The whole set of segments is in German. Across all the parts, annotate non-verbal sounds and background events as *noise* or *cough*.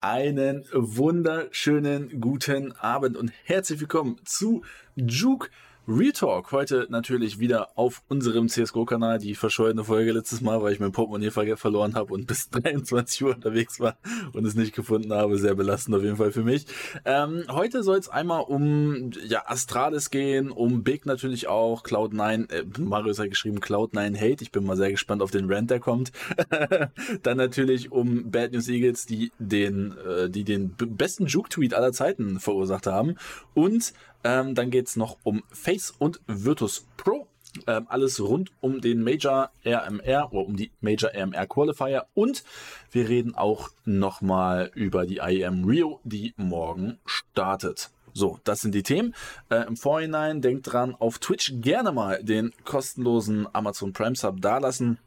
Einen wunderschönen guten Abend und herzlich willkommen zu Juke Real Talk. Heute natürlich wieder auf unserem CSGO-Kanal. Die verschollene Folge letztes Mal, weil ich mein Portemonnaie verloren habe und bis *laughs* 23 Uhr unterwegs war und es nicht gefunden habe. Sehr belastend auf jeden Fall für mich. Ähm, heute soll es einmal um ja, Astralis gehen, um Big natürlich auch, Cloud9, äh, Marius hat geschrieben Cloud9 Hate. Ich bin mal sehr gespannt auf den Rant, der kommt. *laughs* Dann natürlich um Bad News Eagles, die den, äh, die den besten Juke-Tweet aller Zeiten verursacht haben. Und ähm, dann geht's noch um Face und Virtus Pro. Ähm, alles rund um den Major RMR oder um die Major RMR Qualifier und wir reden auch nochmal über die IEM Rio, die morgen startet. So, das sind die Themen. Äh, Im Vorhinein denkt dran, auf Twitch gerne mal den kostenlosen Amazon Prime Sub dalassen.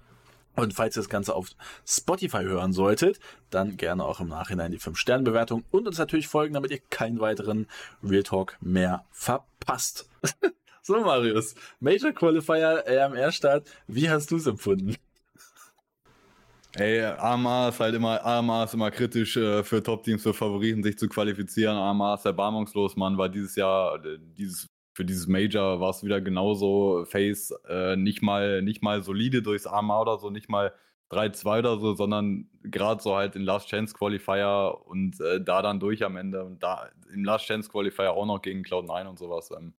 Und falls ihr das Ganze auf Spotify hören solltet, dann gerne auch im Nachhinein die 5-Sterne-Bewertung und uns natürlich folgen, damit ihr keinen weiteren Real Talk mehr verpasst. *laughs* so, Marius, Major Qualifier, AMR-Start, wie hast du es empfunden? Ey, AMA ist halt immer, AMA ist immer kritisch äh, für Top-Teams, für Favoriten sich zu qualifizieren. AMA ist erbarmungslos, Mann, weil dieses Jahr, äh, dieses für dieses Major war es wieder genauso. Face äh, nicht mal nicht mal solide durchs AMA oder so, nicht mal 3-2 oder so, sondern gerade so halt in Last Chance Qualifier und äh, da dann durch am Ende und da im Last Chance Qualifier auch noch gegen Cloud9 und sowas. Ähm,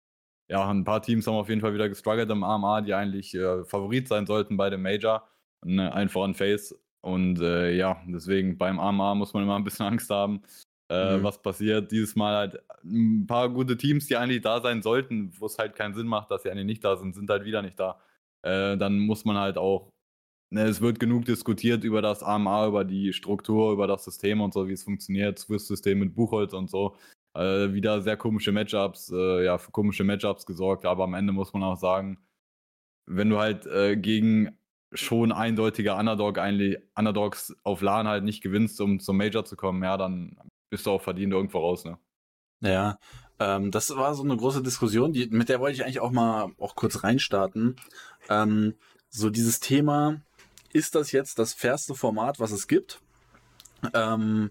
ja, ein paar Teams haben auf jeden Fall wieder gestruggelt im AMA, die eigentlich äh, Favorit sein sollten bei dem Major. Einfach ein Face. Und äh, ja, deswegen beim AMA muss man immer ein bisschen *laughs* Angst haben, äh, mhm. was passiert. Dieses Mal halt ein paar gute Teams, die eigentlich da sein sollten, wo es halt keinen Sinn macht, dass sie eigentlich nicht da sind, sind halt wieder nicht da. Äh, dann muss man halt auch, ne, es wird genug diskutiert über das AMA, über die Struktur, über das System und so, wie es funktioniert, Swiss-System mit Buchholz und so. Äh, wieder sehr komische Matchups, äh, ja, für komische Matchups gesorgt, aber am Ende muss man auch sagen, wenn du halt äh, gegen schon eindeutige Underdog eigentlich, Underdogs auf LAN halt nicht gewinnst, um zum Major zu kommen, ja, dann bist du auch verdient irgendwo raus, ne? Ja, ähm, das war so eine große Diskussion, die, mit der wollte ich eigentlich auch mal auch kurz reinstarten. Ähm, so dieses Thema, ist das jetzt das fairste Format, was es gibt? Ähm,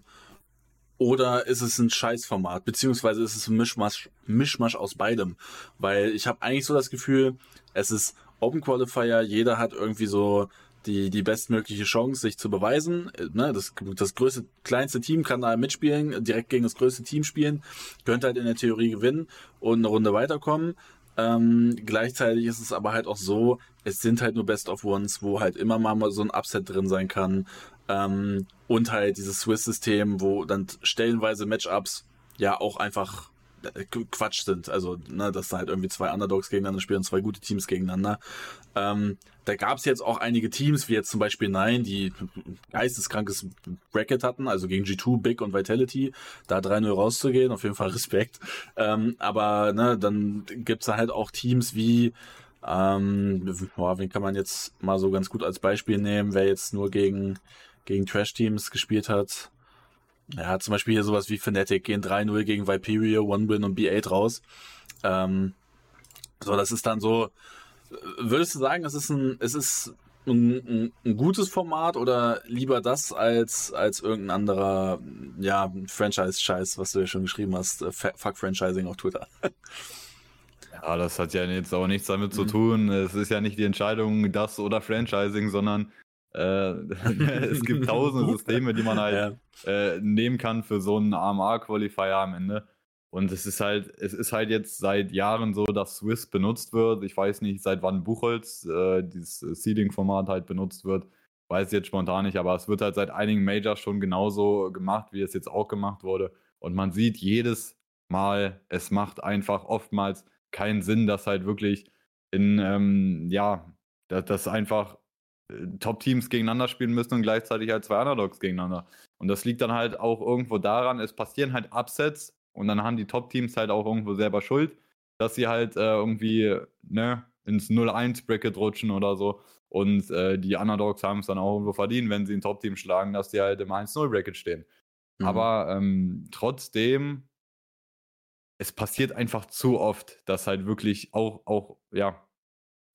oder ist es ein Scheißformat? Beziehungsweise ist es ein Mischmasch, Mischmasch aus beidem? Weil ich habe eigentlich so das Gefühl, es ist Open Qualifier, jeder hat irgendwie so die, die bestmögliche Chance, sich zu beweisen. Äh, ne, das, das größte, kleinste Team kann da mitspielen, direkt gegen das größte Team spielen, könnte halt in der Theorie gewinnen und eine Runde weiterkommen. Ähm, gleichzeitig ist es aber halt auch so, es sind halt nur Best of Ones, wo halt immer mal so ein Upset drin sein kann. Ähm, und halt dieses Swiss-System, wo dann stellenweise Matchups ja auch einfach Quatsch sind. Also, ne, dass da halt irgendwie zwei Underdogs gegeneinander spielen, zwei gute Teams gegeneinander. Ähm, da gab es jetzt auch einige Teams, wie jetzt zum Beispiel Nine, die geisteskrankes Bracket hatten, also gegen G2, Big und Vitality, da 3-0 rauszugehen, auf jeden Fall Respekt. Ähm, aber ne, dann gibt's da halt auch Teams wie ähm, boah, wen kann man jetzt mal so ganz gut als Beispiel nehmen, wer jetzt nur gegen, gegen Trash-Teams gespielt hat. Ja, zum Beispiel hier sowas wie Fnatic gehen 3-0 gegen Viperia, One-Win und B8 raus. Ähm, so, das ist dann so, würdest du sagen, es ist ein, es ist ein, ein, gutes Format oder lieber das als, als irgendein anderer, ja, Franchise-Scheiß, was du ja schon geschrieben hast, äh, Fuck Franchising auf Twitter? *laughs* Ja, das hat ja jetzt auch nichts damit zu mhm. tun. Es ist ja nicht die Entscheidung, das oder Franchising, sondern äh, *laughs* es gibt tausende *laughs* Systeme, die man halt ja. äh, nehmen kann für so einen AMA-Qualifier am Ende. Und es ist halt, es ist halt jetzt seit Jahren so, dass Swiss benutzt wird. Ich weiß nicht, seit wann Buchholz, äh, dieses Seeding-Format halt benutzt wird. Weiß jetzt spontan nicht, aber es wird halt seit einigen Majors schon genauso gemacht, wie es jetzt auch gemacht wurde. Und man sieht jedes Mal, es macht einfach oftmals keinen Sinn, dass halt wirklich in, ähm, ja, dass, dass einfach Top-Teams gegeneinander spielen müssen und gleichzeitig halt zwei Underdogs gegeneinander. Und das liegt dann halt auch irgendwo daran, es passieren halt Upsets und dann haben die Top-Teams halt auch irgendwo selber Schuld, dass sie halt äh, irgendwie ne, ins 0-1-Bracket rutschen oder so. Und äh, die Underdogs haben es dann auch irgendwo verdient, wenn sie ein Top-Team schlagen, dass die halt im 1-0-Bracket stehen. Mhm. Aber ähm, trotzdem, es passiert einfach zu oft, dass halt wirklich auch, auch, ja,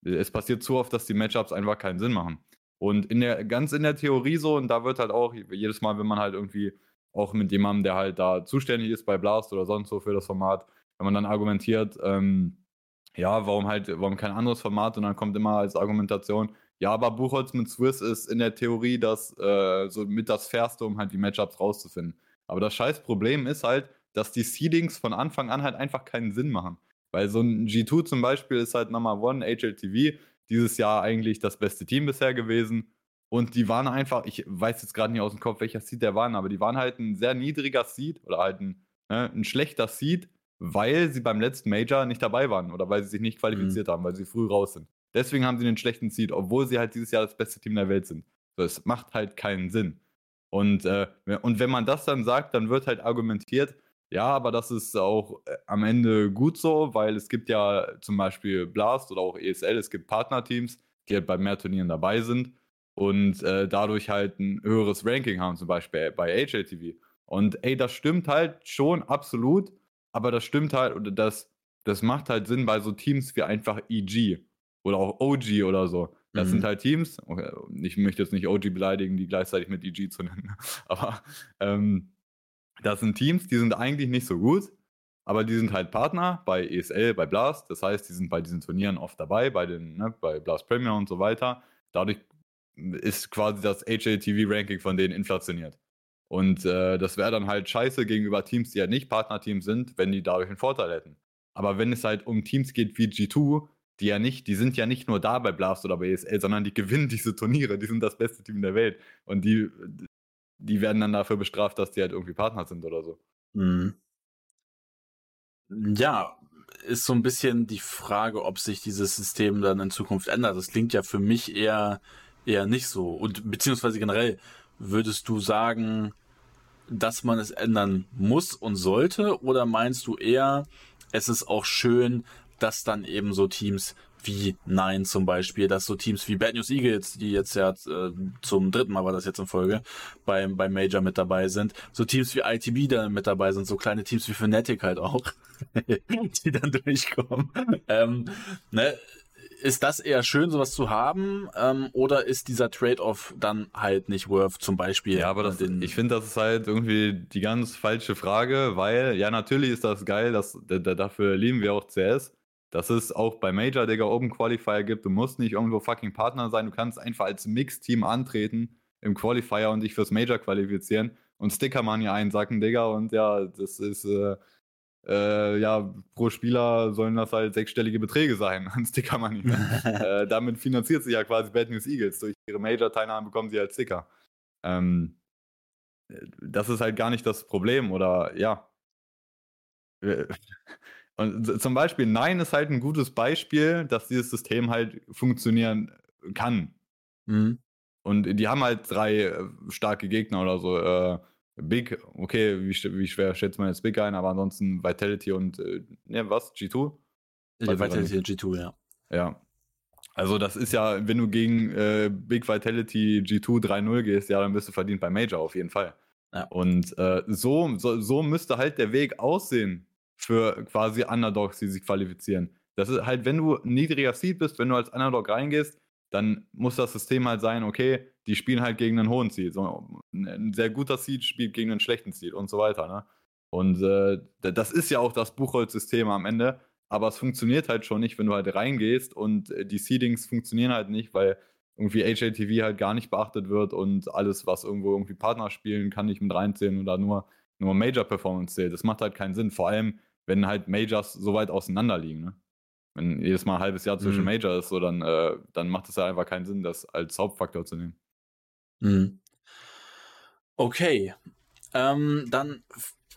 es passiert zu oft, dass die Matchups einfach keinen Sinn machen. Und in der, ganz in der Theorie so, und da wird halt auch jedes Mal, wenn man halt irgendwie auch mit jemandem, der halt da zuständig ist bei Blast oder sonst so für das Format, wenn man dann argumentiert, ähm, ja, warum halt, warum kein anderes Format und dann kommt immer als Argumentation, ja, aber Buchholz mit Swiss ist in der Theorie das äh, so mit das Fairste, um halt die Matchups rauszufinden. Aber das scheiß Problem ist halt, dass die Seedings von Anfang an halt einfach keinen Sinn machen. Weil so ein G2 zum Beispiel ist halt Number One, HLTV, dieses Jahr eigentlich das beste Team bisher gewesen. Und die waren einfach, ich weiß jetzt gerade nicht aus dem Kopf, welcher Seed der waren, aber die waren halt ein sehr niedriger Seed oder halt ein, ne, ein schlechter Seed, weil sie beim letzten Major nicht dabei waren oder weil sie sich nicht qualifiziert mhm. haben, weil sie früh raus sind. Deswegen haben sie einen schlechten Seed, obwohl sie halt dieses Jahr das beste Team der Welt sind. So, es macht halt keinen Sinn. Und, äh, und wenn man das dann sagt, dann wird halt argumentiert, ja, aber das ist auch äh, am Ende gut so, weil es gibt ja zum Beispiel Blast oder auch ESL, es gibt Partnerteams, die halt bei mehr Turnieren dabei sind und äh, dadurch halt ein höheres Ranking haben, zum Beispiel bei HLTV. Und ey, das stimmt halt schon absolut, aber das stimmt halt, oder das, das macht halt Sinn bei so Teams wie einfach EG oder auch OG oder so. Das mhm. sind halt Teams, ich möchte jetzt nicht OG beleidigen, die gleichzeitig mit EG zu nennen, *laughs* aber ähm, das sind Teams, die sind eigentlich nicht so gut, aber die sind halt Partner bei ESL, bei Blast. Das heißt, die sind bei diesen Turnieren oft dabei, bei, den, ne, bei Blast Premier und so weiter. Dadurch ist quasi das HLTV-Ranking von denen inflationiert. Und äh, das wäre dann halt scheiße gegenüber Teams, die ja nicht Partnerteams sind, wenn die dadurch einen Vorteil hätten. Aber wenn es halt um Teams geht wie G2, die ja nicht, die sind ja nicht nur da bei Blast oder bei ESL, sondern die gewinnen diese Turniere, die sind das beste Team der Welt. Und die, die werden dann dafür bestraft, dass die halt irgendwie Partner sind oder so. Mhm. Ja, ist so ein bisschen die Frage, ob sich dieses System dann in Zukunft ändert. Das klingt ja für mich eher, eher nicht so. Und beziehungsweise generell, würdest du sagen, dass man es ändern muss und sollte? Oder meinst du eher, es ist auch schön, dass dann eben so Teams wie Nein zum Beispiel, dass so Teams wie Bad News Eagles, die jetzt ja äh, zum dritten Mal war das jetzt in Folge, beim, beim Major mit dabei sind, so Teams wie ITB da mit dabei sind, so kleine Teams wie Fnatic halt auch, *laughs* die dann durchkommen. ähm, ne, ist das eher schön, sowas zu haben, ähm, oder ist dieser Trade-off dann halt nicht worth, zum Beispiel? Ja, aber das, ich finde, das ist halt irgendwie die ganz falsche Frage, weil, ja, natürlich ist das geil, dass, dafür lieben wir auch CS, dass es auch bei Major, Digga, Open Qualifier gibt. Du musst nicht irgendwo fucking Partner sein. Du kannst einfach als Mix-Team antreten im Qualifier und dich fürs Major qualifizieren und Stickermania einsacken, Digga. Und ja, das ist, äh, äh, ja, pro Spieler sollen das halt sechsstellige Beträge sein *laughs* an Stickermania. *laughs* äh, damit finanziert sich ja quasi Bad News Eagles. Durch ihre Major-Teilnahme bekommen sie halt Sticker. Ähm, das ist halt gar nicht das Problem, oder ja. Und zum Beispiel Nein ist halt ein gutes Beispiel, dass dieses System halt funktionieren kann. Mhm. Und die haben halt drei äh, starke Gegner oder so. Äh, Big, okay, wie, wie, schwer schätzt man jetzt Big ein, aber ansonsten Vitality und, äh, ne, was? G2? Ja, Vitality und G2, ja. Ja. Also das ist ja, wenn du gegen äh, Big Vitality G2 3-0 gehst, ja, dann bist du verdient bei Major auf jeden Fall. Ja. Und äh, so, so, so müsste halt der Weg aussehen für quasi Underdogs, die sich qualifizieren. Das ist halt, wenn du niedriger Seed bist, wenn du als Underdog reingehst, dann muss das System halt sein, okay, die spielen halt gegen einen hohen Seed. So, ein sehr guter Seed spielt gegen einen schlechten Seed und so weiter. Ne? Und äh, das ist ja auch das Buchholz-System am Ende, aber es funktioniert halt schon nicht, wenn du halt reingehst und äh, die Seedings funktionieren halt nicht, weil irgendwie HATV halt gar nicht beachtet wird und alles, was irgendwo irgendwie Partner spielen, kann nicht mit reinzählen oder nur, nur Major Performance zählt. Das macht halt keinen Sinn. Vor allem, wenn halt Majors so weit auseinander liegen. Ne? Wenn jedes Mal ein halbes Jahr zwischen mhm. Major ist, so, dann, äh, dann macht es ja einfach keinen Sinn, das als Hauptfaktor zu nehmen. Mhm. Okay, ähm, dann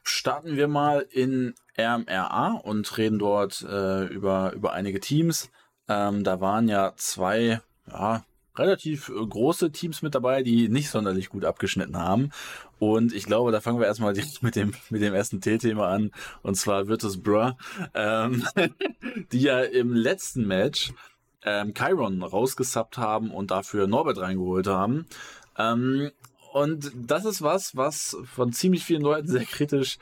starten wir mal in RMRA und reden dort äh, über, über einige Teams. Ähm, da waren ja zwei ja, relativ äh, große Teams mit dabei, die nicht sonderlich gut abgeschnitten haben. Und ich glaube, da fangen wir erstmal direkt *laughs* mit dem, mit dem ersten T-Thema an. Und zwar Virtus Bra, ähm, *laughs* die ja im letzten Match ähm, Chiron rausgesappt haben und dafür Norbert reingeholt haben. Ähm, und das ist was, was von ziemlich vielen Leuten sehr kritisch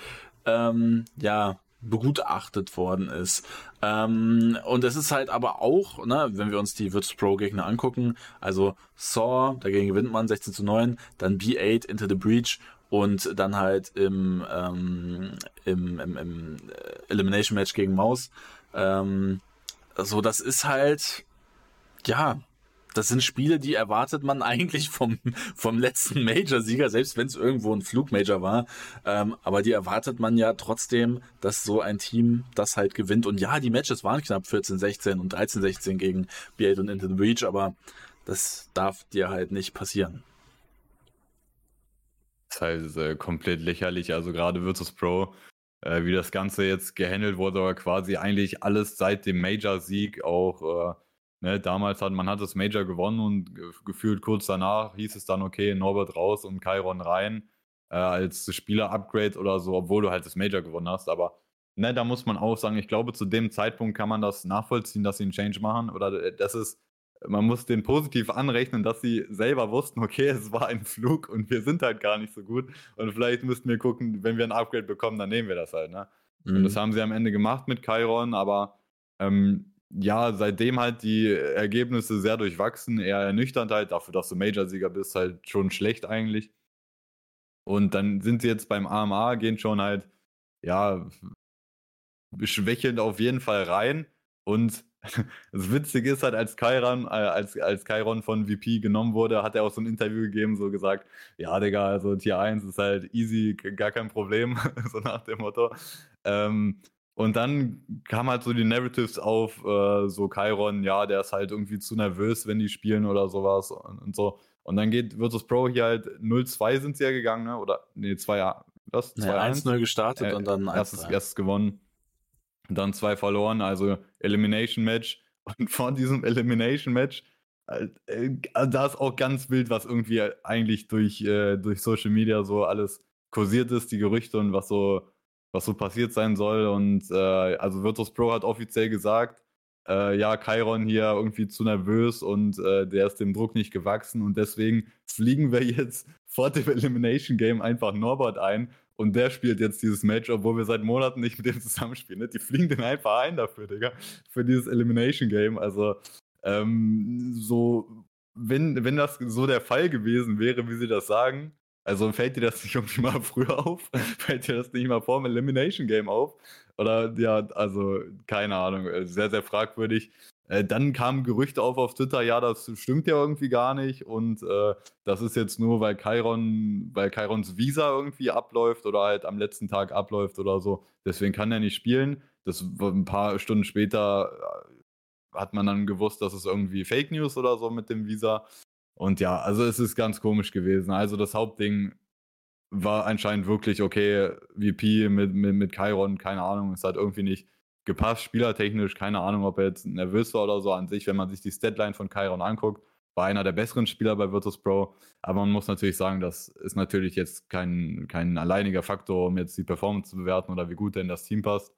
ähm, ja, begutachtet worden ist. Ähm, und es ist halt aber auch, ne, wenn wir uns die Virtus Pro Gegner angucken, also Saw, dagegen gewinnt man 16 zu 9, dann B8 Into the Breach und dann halt im, ähm, im, im, im äh, Elimination Match gegen Maus. Ähm, so, das ist halt, ja, das sind Spiele, die erwartet man eigentlich vom, vom letzten Major-Sieger, selbst wenn es irgendwo ein Flug-Major war. Ähm, aber die erwartet man ja trotzdem, dass so ein Team das halt gewinnt. Und ja, die Matches waren knapp 14-16 und 13-16 gegen B8 und Into the Breach, aber das darf dir halt nicht passieren. Das ist halt äh, komplett lächerlich. Also gerade Virtus Pro, äh, wie das Ganze jetzt gehandelt wurde, aber quasi eigentlich alles seit dem Major-Sieg auch. Äh, ne, damals hat man hat das Major gewonnen und gefühlt kurz danach hieß es dann, okay, Norbert raus und Chiron rein äh, als Spieler-Upgrade oder so, obwohl du halt das Major gewonnen hast. Aber ne, da muss man auch sagen, ich glaube, zu dem Zeitpunkt kann man das nachvollziehen, dass sie einen Change machen. Oder äh, das ist man muss den positiv anrechnen, dass sie selber wussten, okay, es war ein Flug und wir sind halt gar nicht so gut. Und vielleicht müssten wir gucken, wenn wir ein Upgrade bekommen, dann nehmen wir das halt. Ne? Mhm. Und das haben sie am Ende gemacht mit Chiron, aber ähm, ja, seitdem halt die Ergebnisse sehr durchwachsen, eher ernüchternd halt, dafür, dass du Major-Sieger bist, halt schon schlecht eigentlich. Und dann sind sie jetzt beim AMA, gehen schon halt, ja, schwächelnd auf jeden Fall rein und *laughs* das Witzige ist halt, als Kairon, äh, als, als Chiron von VP genommen wurde, hat er auch so ein Interview gegeben, so gesagt, ja, Digga, also Tier 1 ist halt easy, gar kein Problem, *laughs* so nach dem Motto. Ähm, und dann kam halt so die Narratives auf, äh, so Chiron, ja, der ist halt irgendwie zu nervös, wenn die spielen oder sowas und, und so. Und dann geht Virtus Pro hier halt 0-2 sind sie ja gegangen, ne? Oder, nee, 2 was? 2-1 0 gestartet äh, und dann erstes, erstes gewonnen dann zwei verloren, also Elimination Match. *laughs* Und vor diesem Elimination Match, äh, also da ist auch ganz wild, was irgendwie eigentlich durch, äh, durch Social Media so alles kursiert ist, die Gerüchte und was so, was so passiert sein soll. Und äh, also Virtus Pro hat offiziell gesagt, äh, ja, Chiron hier irgendwie zu nervös und äh, der ist dem Druck nicht gewachsen und deswegen fliegen wir jetzt *laughs* vor dem Elimination Game einfach Norbert ein und der spielt jetzt dieses Match, obwohl wir seit Monaten nicht mit dem zusammenspielen. Ne? Die fliegen den einfach ein dafür, Digga. Für dieses Elimination Game. Also, ähm, so, wenn, wenn das so der Fall gewesen wäre, wie sie das sagen, also fällt dir das nicht irgendwie mal früher auf? *laughs* fällt dir das nicht mal vor dem Elimination Game auf? Oder ja, also keine Ahnung, sehr, sehr fragwürdig. Äh, dann kamen Gerüchte auf auf Twitter, ja, das stimmt ja irgendwie gar nicht und äh, das ist jetzt nur, weil Chiron, weil Chirons Visa irgendwie abläuft oder halt am letzten Tag abläuft oder so. Deswegen kann er nicht spielen. Das ein paar Stunden später äh, hat man dann gewusst, dass es irgendwie Fake News oder so mit dem Visa. Und ja, also es ist ganz komisch gewesen. Also das Hauptding war anscheinend wirklich okay, VP mit, mit, mit Chiron, keine Ahnung, es hat irgendwie nicht gepasst, spielertechnisch, keine Ahnung, ob er jetzt nervös war oder so an sich, wenn man sich die Statline von Chiron anguckt, war einer der besseren Spieler bei Virtus Pro, aber man muss natürlich sagen, das ist natürlich jetzt kein, kein alleiniger Faktor, um jetzt die Performance zu bewerten oder wie gut denn das Team passt.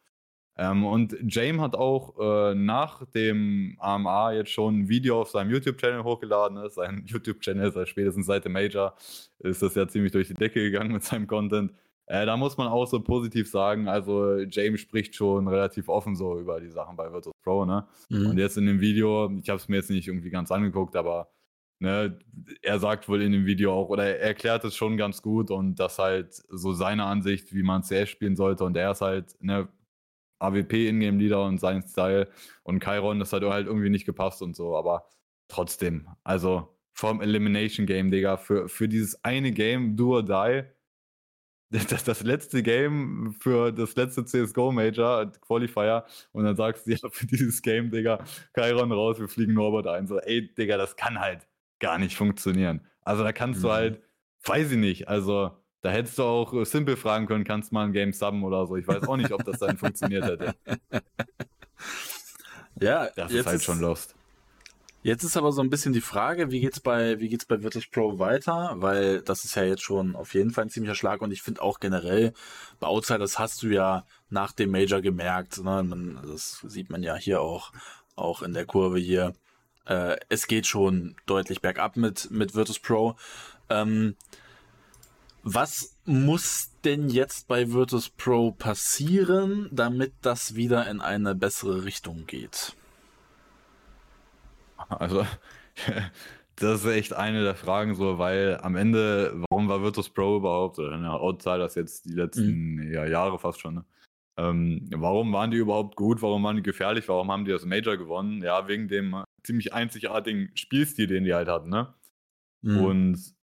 Ähm, und James hat auch äh, nach dem AMA jetzt schon ein Video auf seinem YouTube-Channel hochgeladen. *laughs* Ist. Sein YouTube-Channel seit spätestens seit dem Major ist das ja ziemlich durch die Decke gegangen *laughs* mit seinem Content. Äh, da muss man auch so positiv sagen, also James spricht schon relativ offen so über die Sachen bei Virtus Pro, ne? Mhm. Und jetzt in dem Video, ich habe es mir jetzt nicht irgendwie ganz angeguckt, aber ne, er sagt wohl in dem Video auch, oder er erklärt es schon ganz gut und das halt so seine Ansicht, wie man CS spielen sollte und er ist halt, ne, AWP Ingame Leader und sein Style und Chiron, das hat halt irgendwie nicht gepasst und so, aber trotzdem, also vom Elimination Game, Digga, für, für dieses eine Game, Do or Die, *laughs* das, das letzte Game für das letzte CSGO Major, Qualifier, und dann sagst du, ja, *laughs* für dieses Game, Digga, Chiron raus, wir fliegen Norbert ein. So, ey, Digga, das kann halt gar nicht funktionieren. Also da kannst mhm. du halt, weiß ich nicht, also da hättest du auch simpel fragen können, kannst du mal ein Game subben oder so. Ich weiß auch nicht, ob das dann funktioniert hätte. *laughs* Ja, das ist halt ist, schon lost. Jetzt ist aber so ein bisschen die Frage, wie geht's bei, wie geht's bei Virtus Pro weiter? Weil das ist ja jetzt schon auf jeden Fall ein ziemlicher Schlag und ich finde auch generell, bei Outsiders hast du ja nach dem Major gemerkt, ne? Man, das sieht man ja hier auch, auch in der Kurve hier. Äh, es geht schon deutlich bergab mit, mit Virtus Pro. Ähm, was muss denn jetzt bei Virtus Pro passieren, damit das wieder in eine bessere Richtung geht? Also *laughs* das ist echt eine der Fragen so, weil am Ende, warum war Virtus Pro überhaupt, oder ne, Outsiders jetzt die letzten mhm. ja, Jahre fast schon, ne? ähm, warum waren die überhaupt gut, warum waren die gefährlich, warum haben die das Major gewonnen? Ja, wegen dem ziemlich einzigartigen Spielstil, den die halt hatten, ne? Mhm. Und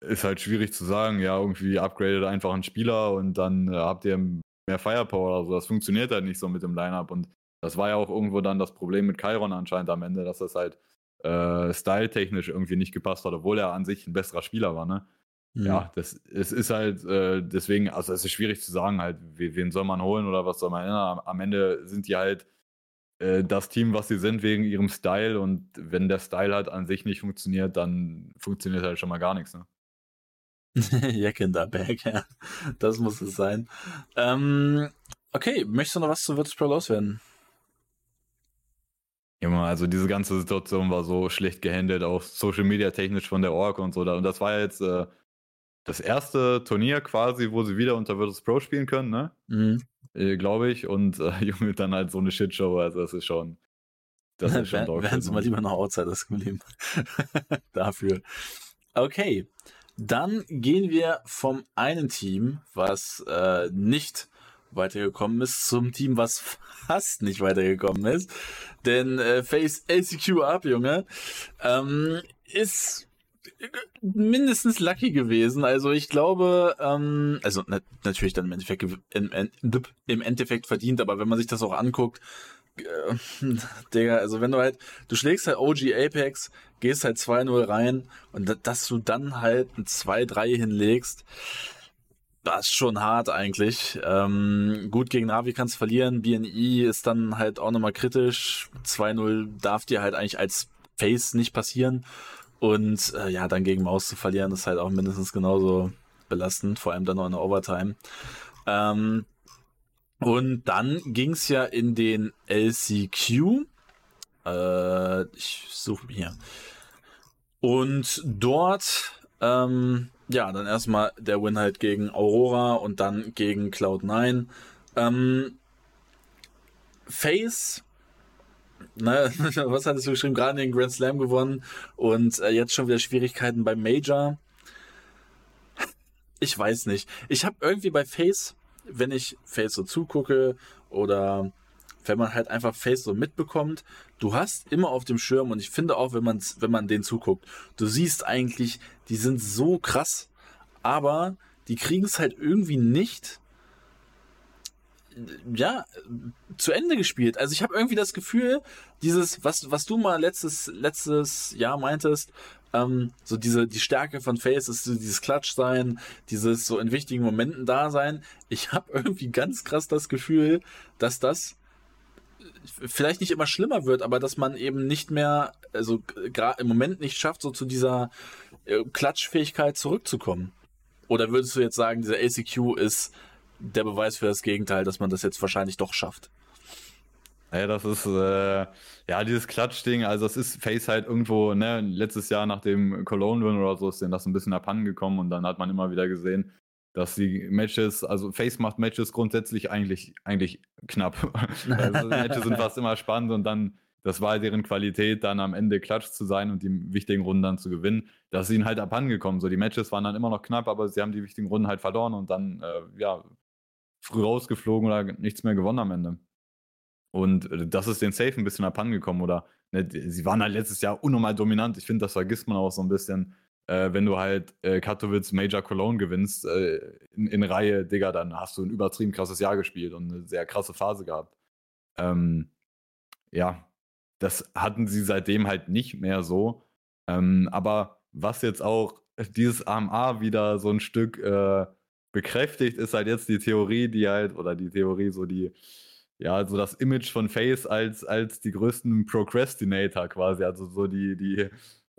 ist halt schwierig zu sagen, ja, irgendwie upgradet einfach einen Spieler und dann äh, habt ihr mehr Firepower oder so. Das funktioniert halt nicht so mit dem Lineup und das war ja auch irgendwo dann das Problem mit Chiron anscheinend am Ende, dass das halt äh, styletechnisch irgendwie nicht gepasst hat, obwohl er an sich ein besserer Spieler war, ne? Mhm. Ja, das es ist halt äh, deswegen, also es ist schwierig zu sagen, halt, wen soll man holen oder was soll man ändern. Am Ende sind die halt äh, das Team, was sie sind, wegen ihrem Style und wenn der Style halt an sich nicht funktioniert, dann funktioniert halt schon mal gar nichts, ne? *laughs* Jackenderberg, ja. Das muss es sein. Ähm, okay, möchtest du noch was zu Virtus Pro loswerden? Ja, also diese ganze Situation war so schlecht gehandelt, auch Social Media technisch von der Org und so. Und das war jetzt äh, das erste Turnier quasi, wo sie wieder unter Virtus Pro spielen können, ne? Mhm. Äh, Glaube ich. Und äh, *laughs* Junge, dann halt so eine Shitshow. Also das ist schon. Das ist schon Wären sie mal lieber noch Outsiders geblieben. *laughs* Dafür. Okay. Dann gehen wir vom einen Team, was äh, nicht weitergekommen ist, zum Team, was fast nicht weitergekommen ist. Denn äh, Face LCQ Up, Junge, ähm, ist mindestens lucky gewesen. Also ich glaube, ähm, also na natürlich dann im Endeffekt, im, im Endeffekt verdient, aber wenn man sich das auch anguckt, äh, *laughs* Digga, also wenn du halt, du schlägst halt OG Apex, gehst halt 2-0 rein und dass du dann halt ein 2-3 hinlegst, das ist schon hart eigentlich. Ähm, gut, gegen Navi kannst du verlieren. BNI ist dann halt auch nochmal kritisch. 2-0 darf dir halt eigentlich als Face nicht passieren. Und äh, ja, dann gegen Maus zu verlieren, ist halt auch mindestens genauso belastend, vor allem dann noch in der Overtime. Ähm, und dann ging es ja in den LCQ. Äh, ich suche mir hier. Und dort ähm, ja, dann erstmal der Win halt gegen Aurora und dann gegen Cloud9. Ähm, Face, ne, *laughs* was hattest du geschrieben? Gerade den Grand Slam gewonnen und äh, jetzt schon wieder Schwierigkeiten beim Major. Ich weiß nicht. Ich habe irgendwie bei Face, wenn ich Face so zugucke oder wenn man halt einfach Face so mitbekommt, du hast immer auf dem Schirm und ich finde auch, wenn man wenn man denen zuguckt, du siehst eigentlich, die sind so krass, aber die kriegen es halt irgendwie nicht ja, zu Ende gespielt. Also ich habe irgendwie das Gefühl, dieses, was, was du mal letztes, letztes Jahr meintest, ähm, so diese, die Stärke von Face ist so dieses Klatsch sein, dieses so in wichtigen Momenten da sein. Ich habe *laughs* irgendwie ganz krass das Gefühl, dass das vielleicht nicht immer schlimmer wird, aber dass man eben nicht mehr, also gerade im Moment nicht schafft, so zu dieser äh, Klatschfähigkeit zurückzukommen. Oder würdest du jetzt sagen, dieser ACQ ist der Beweis für das Gegenteil, dass man das jetzt wahrscheinlich doch schafft? Ja, das ist, äh, ja, dieses Klatschding, also es ist Face halt irgendwo, ne, letztes Jahr nach dem Cologne-Win oder so ist denen das ein bisschen abhanden gekommen und dann hat man immer wieder gesehen, dass die Matches, also Face macht Matches grundsätzlich eigentlich, eigentlich knapp. *laughs* also Matches sind fast immer spannend und dann, das war deren Qualität, dann am Ende Klatsch zu sein und die wichtigen Runden dann zu gewinnen. Das ist ihnen halt abhandengekommen. So, die Matches waren dann immer noch knapp, aber sie haben die wichtigen Runden halt verloren und dann, äh, ja, früh rausgeflogen oder nichts mehr gewonnen am Ende. Und äh, das ist den Safe ein bisschen abhandengekommen oder ne, sie waren halt letztes Jahr unnormal dominant. Ich finde, das vergisst man auch so ein bisschen äh, wenn du halt äh, Katowice Major Cologne gewinnst äh, in, in, Reihe, Digga, dann hast du ein übertrieben krasses Jahr gespielt und eine sehr krasse Phase gehabt. Ähm, ja, das hatten sie seitdem halt nicht mehr so. Ähm, aber was jetzt auch dieses AMA wieder so ein Stück äh, bekräftigt, ist halt jetzt die Theorie, die halt, oder die Theorie, so die, ja, so das Image von Face als, als die größten Procrastinator quasi, also so die, die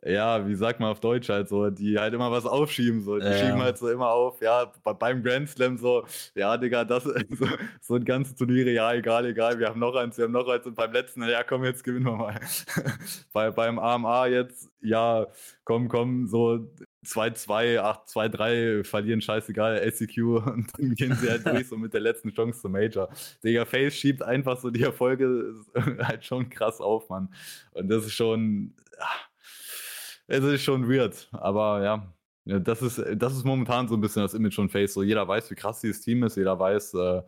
ja, wie sagt man auf Deutsch halt so, die halt immer was aufschieben, so, die ja. schieben halt so immer auf, ja, beim Grand Slam so, ja, Digga, das, *laughs* so, so ein ganzes Turnier, ja, egal, egal, wir haben noch eins, wir haben noch eins und beim letzten, ja, komm, jetzt gewinnen wir mal. *laughs* Bei, beim AMA jetzt, ja, komm, komm, so 2-2, 8-2-3, verlieren, scheißegal, SEQ *laughs* und dann gehen sie halt durch, so mit der letzten Chance zum Major. Digga, Face schiebt einfach so die Erfolge *laughs* halt schon krass auf, Mann. Und das ist schon, ach, es ist schon weird, aber ja, das ist, das ist momentan so ein bisschen das Image von Face. So, jeder weiß, wie krass dieses Team ist, jeder weiß, äh,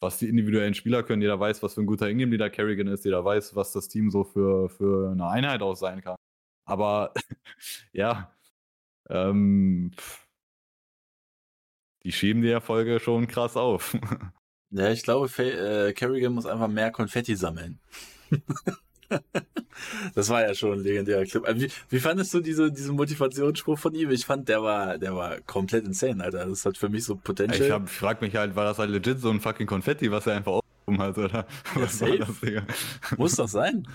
was die individuellen Spieler können, jeder weiß, was für ein guter Ingame-Leader Kerrigan ist, jeder weiß, was das Team so für, für eine Einheit aus sein kann. Aber *laughs* ja, ähm, die schieben die Erfolge schon krass auf. *laughs* Ja, ich glaube, Fa äh, Kerrigan muss einfach mehr Konfetti sammeln. *laughs* das war ja schon ein legendärer Clip. Äh, wie, wie fandest du diese, diesen Motivationsspruch von ihm? Ich fand, der war, der war komplett insane, Alter. Das hat für mich so Potenzial. Ich, hab, ich frag mich halt, war das halt legit so ein fucking Konfetti, was er einfach oben hat, oder? *laughs* Was ja, war das, Digga? Muss doch sein.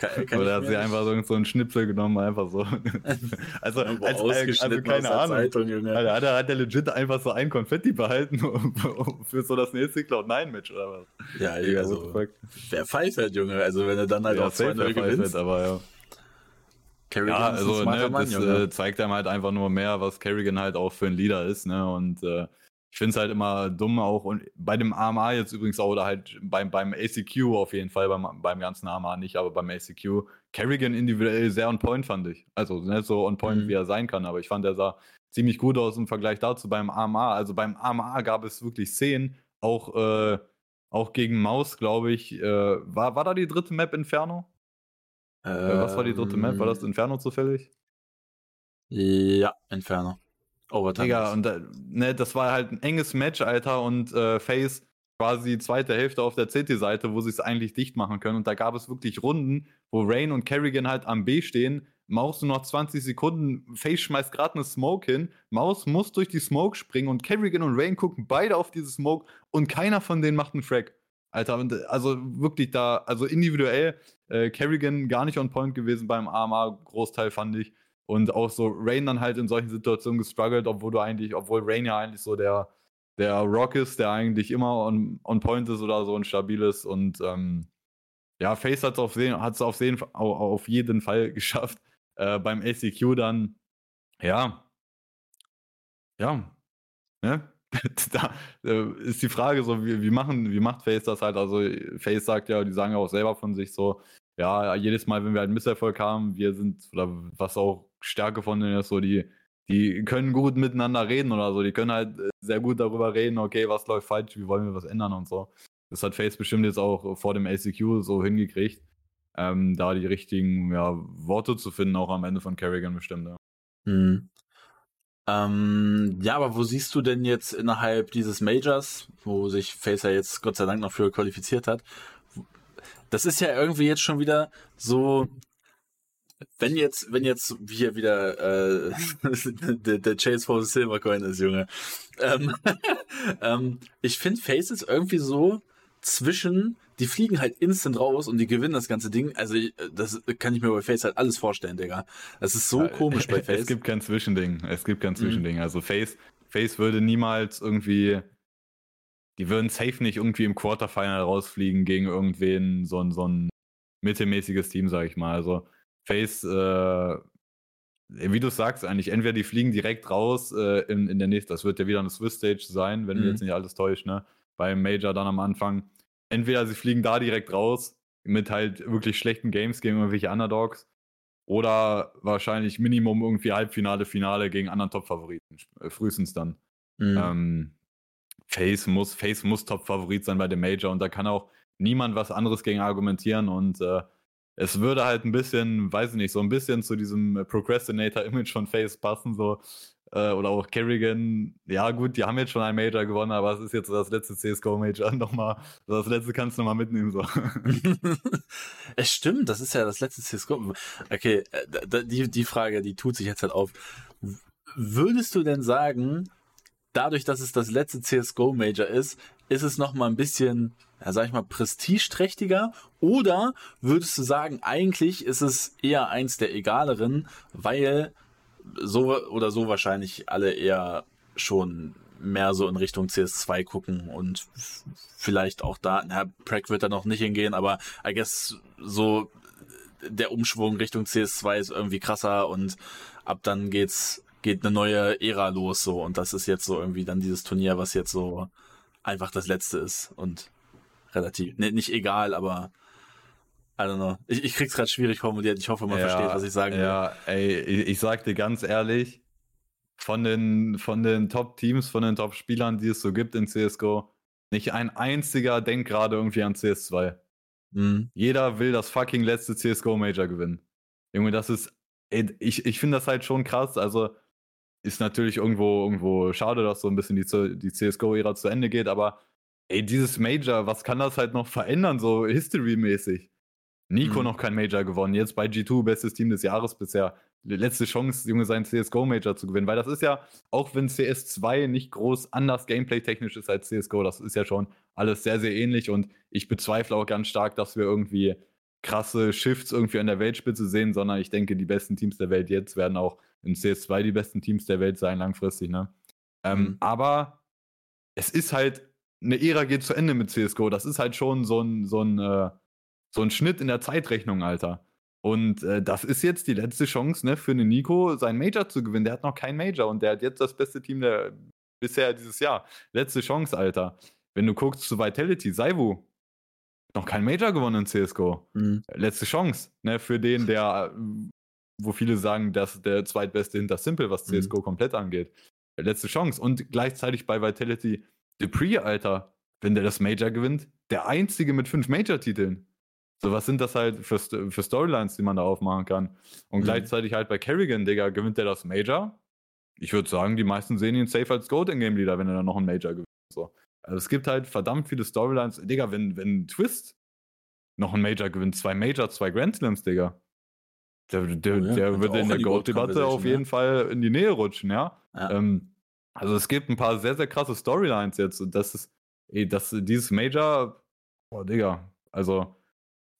Kann, kann Oder hat sie einfach so, so einen Schnipsel genommen, einfach so. *laughs* also, als, also keine Ahnung. Zeitung, Junge. Alter, hat, er, hat er legit einfach so ein Konfetti behalten *laughs* für so das nächste Cloud9-Match oder was? Ja, ja also, wer pfeift halt, Junge? Also, wenn er dann halt ja, auch 2-0 gewinnt. aber ja. Kerrigan ja, also ne, Mann, das äh, zeigt einem halt einfach nur mehr, was Kerrigan halt auch für ein Leader ist, ne? Und äh, ich finde es halt immer dumm auch und bei dem AMA jetzt übrigens auch oder halt beim, beim ACQ auf jeden Fall, beim, beim ganzen AMA nicht, aber beim ACQ. Kerrigan individuell sehr on point fand ich. Also nicht so on point, mhm. wie er sein kann, aber ich fand, er sah ziemlich gut aus im Vergleich dazu beim AMA. Also beim AMA gab es wirklich Szenen, auch, äh, auch gegen Maus, glaube ich. Äh, war, war da die dritte Map Inferno? Ähm, Was war die dritte Map? War das ähm. Inferno zufällig? Ja, Inferno. Overtime. Digga, und ne, das war halt ein enges Match, Alter, und äh, Face quasi zweite Hälfte auf der CT-Seite, wo sie es eigentlich dicht machen können. Und da gab es wirklich Runden, wo Rain und Kerrigan halt am B stehen. Maus nur noch 20 Sekunden, Face schmeißt gerade eine Smoke hin. Maus muss durch die Smoke springen und Kerrigan und Rain gucken beide auf diese Smoke und keiner von denen macht einen Frag. Alter, also wirklich da, also individuell, äh, Kerrigan gar nicht on point gewesen beim AMA, Großteil fand ich. Und auch so Rain dann halt in solchen Situationen gestruggelt, obwohl du eigentlich, obwohl Rain ja eigentlich so der, der Rock ist, der eigentlich immer on, on point ist oder so und stabil ist. Und ähm, ja, Face hat es auf, auf, auf jeden Fall *laughs* geschafft. Äh, beim ACQ dann, ja, ja, ne? *laughs* da äh, ist die Frage so, wie, wie, machen, wie macht Face das halt? Also Face sagt ja, die sagen ja auch selber von sich so, ja, jedes Mal, wenn wir einen Misserfolg haben, wir sind, oder was auch Stärke von denen ist, so die, die können gut miteinander reden oder so, die können halt äh, sehr gut darüber reden, okay, was läuft falsch, wie wollen wir was ändern und so. Das hat Face bestimmt jetzt auch vor dem ACQ so hingekriegt, ähm, da die richtigen ja, Worte zu finden, auch am Ende von Kerrigan bestimmt. Ja. Mhm. Ähm, ja, aber wo siehst du denn jetzt innerhalb dieses Majors, wo sich Face ja jetzt Gott sei Dank noch für qualifiziert hat, das ist ja irgendwie jetzt schon wieder so, wenn jetzt, wenn jetzt hier wieder äh, *laughs* der, der Chase for the Silver Coin ist, Junge. Ähm, *laughs* ähm, ich finde Faces irgendwie so zwischen, die fliegen halt instant raus und die gewinnen das ganze Ding. Also das kann ich mir bei Face halt alles vorstellen, Digga. Das ist so ja, komisch bei *laughs* Face. Es gibt kein Zwischending. Es gibt kein mhm. Zwischending. Mhm. Also Face, Face würde niemals irgendwie die würden safe nicht irgendwie im Quarterfinal rausfliegen gegen irgendwen, so ein, so ein mittelmäßiges Team, sag ich mal. Also Face, äh, wie du sagst eigentlich, entweder die fliegen direkt raus äh, in, in der nächsten, das wird ja wieder eine Swiss Stage sein, wenn mhm. mir jetzt nicht alles täuscht, ne? Beim Major dann am Anfang. Entweder sie fliegen da direkt raus mit halt wirklich schlechten Games gegen irgendwelche Underdogs oder wahrscheinlich Minimum irgendwie Halbfinale, Finale gegen anderen Top-Favoriten, äh, frühestens dann. Mhm. Ähm, Face muss, Face muss Top-Favorit sein bei dem Major und da kann auch niemand was anderes gegen argumentieren und äh, es würde halt ein bisschen, weiß ich nicht, so ein bisschen zu diesem Procrastinator-Image von Face passen, so. Äh, oder auch Kerrigan, ja gut, die haben jetzt schon ein Major gewonnen, aber es ist jetzt das letzte CSGO-Major *laughs* nochmal. Das letzte kannst du nochmal mitnehmen, so. *laughs* es stimmt, das ist ja das letzte CSGO. Okay, äh, die, die Frage, die tut sich jetzt halt auf. Würdest du denn sagen, dadurch, dass es das letzte CSGO Major ist, ist es noch mal ein bisschen, ja, sag ich mal, prestigeträchtiger? Oder würdest du sagen, eigentlich ist es eher eins der egaleren, weil so oder so wahrscheinlich alle eher schon mehr so in Richtung CS2 gucken und vielleicht auch da, na, Prack wird da noch nicht hingehen, aber I guess so der Umschwung Richtung CS2 ist irgendwie krasser und ab dann geht's geht eine neue Ära los so und das ist jetzt so irgendwie dann dieses Turnier, was jetzt so einfach das letzte ist und relativ ne, nicht egal, aber I don't know. Ich, ich krieg's gerade schwierig formuliert. Ich hoffe, man ja, versteht, was ich sagen will. Ja, ey, ich, ich sag dir ganz ehrlich, von den, von den Top-Teams, von den Top-Spielern, die es so gibt in CSGO, nicht ein einziger denkt gerade irgendwie an CS2. Mhm. Jeder will das fucking letzte CSGO-Major gewinnen. Junge, das ist, ey, ich, ich finde das halt schon krass. Also, ist natürlich irgendwo, irgendwo schade, dass so ein bisschen die, die CSGO-Ära zu Ende geht, aber ey, dieses Major, was kann das halt noch verändern, so history-mäßig? Nico mhm. noch kein Major gewonnen, jetzt bei G2 bestes Team des Jahres bisher. Letzte Chance, Junge, seinen CSGO-Major zu gewinnen, weil das ist ja, auch wenn CS2 nicht groß anders gameplay-technisch ist als CSGO, das ist ja schon alles sehr, sehr ähnlich und ich bezweifle auch ganz stark, dass wir irgendwie krasse Shifts irgendwie an der Weltspitze sehen, sondern ich denke, die besten Teams der Welt jetzt werden auch in CS2 die besten Teams der Welt sein, langfristig, ne? Ähm, mhm. Aber es ist halt, eine Ära geht zu Ende mit CSGO. Das ist halt schon so ein, so ein, äh, so ein Schnitt in der Zeitrechnung, Alter. Und äh, das ist jetzt die letzte Chance, ne, für einen Nico, sein Major zu gewinnen. Der hat noch kein Major und der hat jetzt das beste Team der bisher dieses Jahr. Letzte Chance, Alter. Wenn du guckst zu Vitality, Saivu, noch kein Major gewonnen in CSGO. Mhm. Letzte Chance, ne, für den, der wo viele sagen, dass der zweitbeste hinter Simple, was CSGO mhm. komplett angeht. Letzte Chance. Und gleichzeitig bei Vitality Dupree, Alter, wenn der das Major gewinnt, der einzige mit fünf Major-Titeln. So, was sind das halt für, für Storylines, die man da aufmachen kann? Und mhm. gleichzeitig halt bei Kerrigan, Digga, gewinnt der das Major? Ich würde sagen, die meisten sehen ihn safe als Gold in Game Leader, wenn er dann noch ein Major gewinnt. So. Also es gibt halt verdammt viele Storylines. Digga, wenn, wenn Twist noch ein Major gewinnt, zwei Major, zwei Grand Slams, Digga. Der, der, ja, der würde in der Goat-Debatte auf jeden ja. Fall in die Nähe rutschen, ja. ja. Ähm, also es gibt ein paar sehr, sehr krasse Storylines jetzt und das ist, ey, das, dieses Major, boah, Digga, also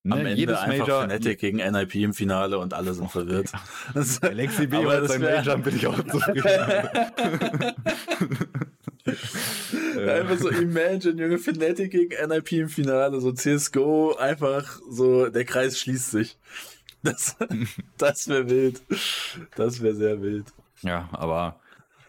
Ne, Am Ende jedes einfach Major, Fnatic gegen NIP im Finale und alle sind verwirrt. *laughs* Alexi B und sein Major bin ich auch *laughs* zufrieden. *laughs* einfach so Imagine, Junge, Fnatic gegen NIP im Finale, so CSGO, einfach so, der Kreis schließt sich. *laughs* Das, das wäre wild. Das wäre sehr wild. Ja, aber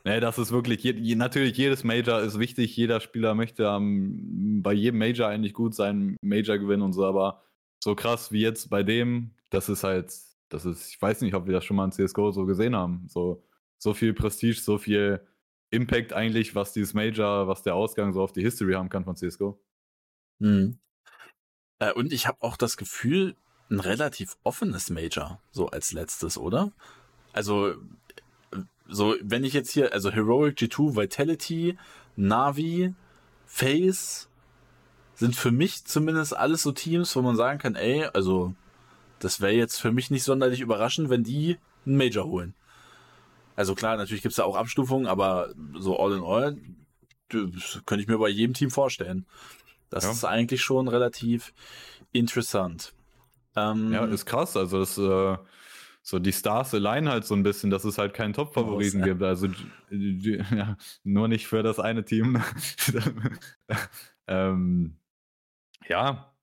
ne, das ist wirklich, je, natürlich jedes Major ist wichtig, jeder Spieler möchte um, bei jedem Major eigentlich gut sein, Major gewinnen und so, aber so krass wie jetzt bei dem, das ist halt, das ist, ich weiß nicht, ob wir das schon mal in CSGO so gesehen haben. So, so viel Prestige, so viel Impact eigentlich, was dieses Major, was der Ausgang so auf die History haben kann von CSGO. Mhm. Äh, und ich habe auch das Gefühl, ein relativ offenes Major, so als letztes, oder? Also, so, wenn ich jetzt hier, also Heroic G2, Vitality, Navi, Face, sind für mich zumindest alles so Teams, wo man sagen kann, ey, also, das wäre jetzt für mich nicht sonderlich überraschend, wenn die einen Major holen. Also klar, natürlich gibt es da auch Abstufungen, aber so all in all, könnte ich mir bei jedem Team vorstellen. Das ja. ist eigentlich schon relativ interessant. Ähm, ja, ist krass. Also das, äh, so die Stars allein halt so ein bisschen, dass es halt keinen Top-Favoriten gibt. Also ja, nur nicht für das eine Team. *laughs* ähm, ja,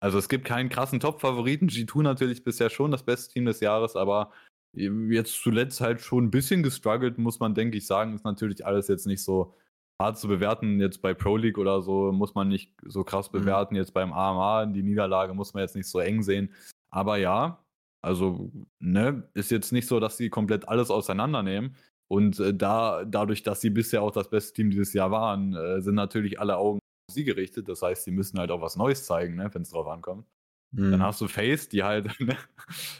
also es gibt keinen krassen Top-Favoriten. G2 natürlich bisher schon das beste Team des Jahres, aber jetzt zuletzt halt schon ein bisschen gestruggelt, muss man, denke ich, sagen. Ist natürlich alles jetzt nicht so hart zu bewerten. Jetzt bei Pro League oder so muss man nicht so krass mhm. bewerten. Mhm. Jetzt beim AMA, die Niederlage muss man jetzt nicht so eng sehen. Aber ja, also, ne, ist jetzt nicht so, dass sie komplett alles auseinandernehmen. Und äh, da, dadurch, dass sie bisher auch das beste Team dieses Jahr waren, äh, sind natürlich alle Augen auf sie gerichtet. Das heißt, sie müssen halt auch was Neues zeigen, ne, wenn es drauf ankommt. Mhm. Dann hast du Face, die halt, *laughs* ne,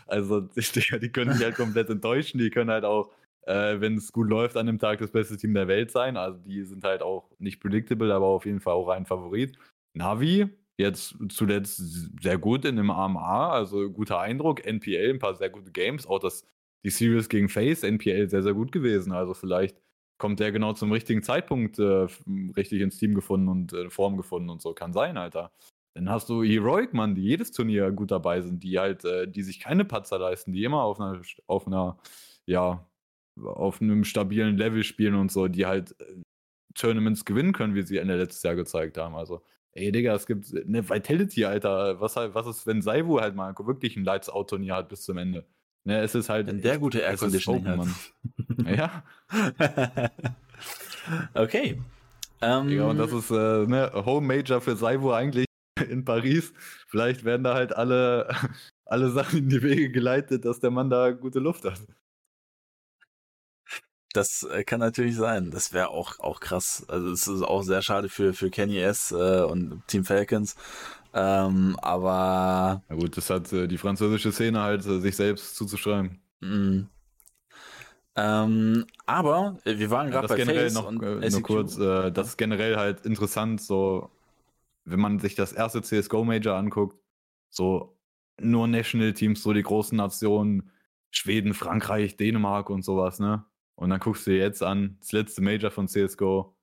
also die, die können dich halt komplett enttäuschen, die können halt auch äh, wenn es gut läuft, an dem Tag das beste Team der Welt sein. Also die sind halt auch nicht predictable, aber auf jeden Fall auch ein Favorit. Navi, jetzt zuletzt sehr gut in dem AMA, also guter Eindruck. NPL, ein paar sehr gute Games. Auch das, die Series gegen Face, NPL sehr, sehr gut gewesen. Also vielleicht kommt der genau zum richtigen Zeitpunkt äh, richtig ins Team gefunden und äh, Form gefunden und so. Kann sein, Alter. Dann hast du Heroic, Mann, die jedes Turnier gut dabei sind, die halt, äh, die sich keine Patzer leisten, die immer auf einer, auf einer, ja, auf einem stabilen Level spielen und so, die halt äh, Tournaments gewinnen können, wie sie Ende letztes Jahr gezeigt haben. Also, ey, Digga, es gibt eine Vitality, Alter. Was, halt, was ist, wenn Saivu halt mal wirklich ein Lights-Out-Turnier hat bis zum Ende? Ne, es ist halt. Wenn der gute Air Conditioning hat. *laughs* ja. okay. Um, ja, und das ist äh, ne, Home Major für Saivu eigentlich *laughs* in Paris. Vielleicht werden da halt alle, *laughs* alle Sachen in die Wege geleitet, dass der Mann da gute Luft hat. Das äh, kann natürlich sein. Das wäre auch, auch krass. Also es ist auch sehr schade für, für Kenny S. Äh, und Team Falcons. Ähm, aber. Na gut, das hat äh, die französische Szene halt äh, sich selbst zuzuschreiben. Mm. Ähm, aber wir waren gerade ja, bei generell Face noch, und äh, nur kurz, äh, das ist generell halt interessant, so wenn man sich das erste CSGO Major anguckt, so nur National Teams, so die großen Nationen, Schweden, Frankreich, Dänemark und sowas, ne? Und dann guckst du dir jetzt an, das letzte Major von CSGO,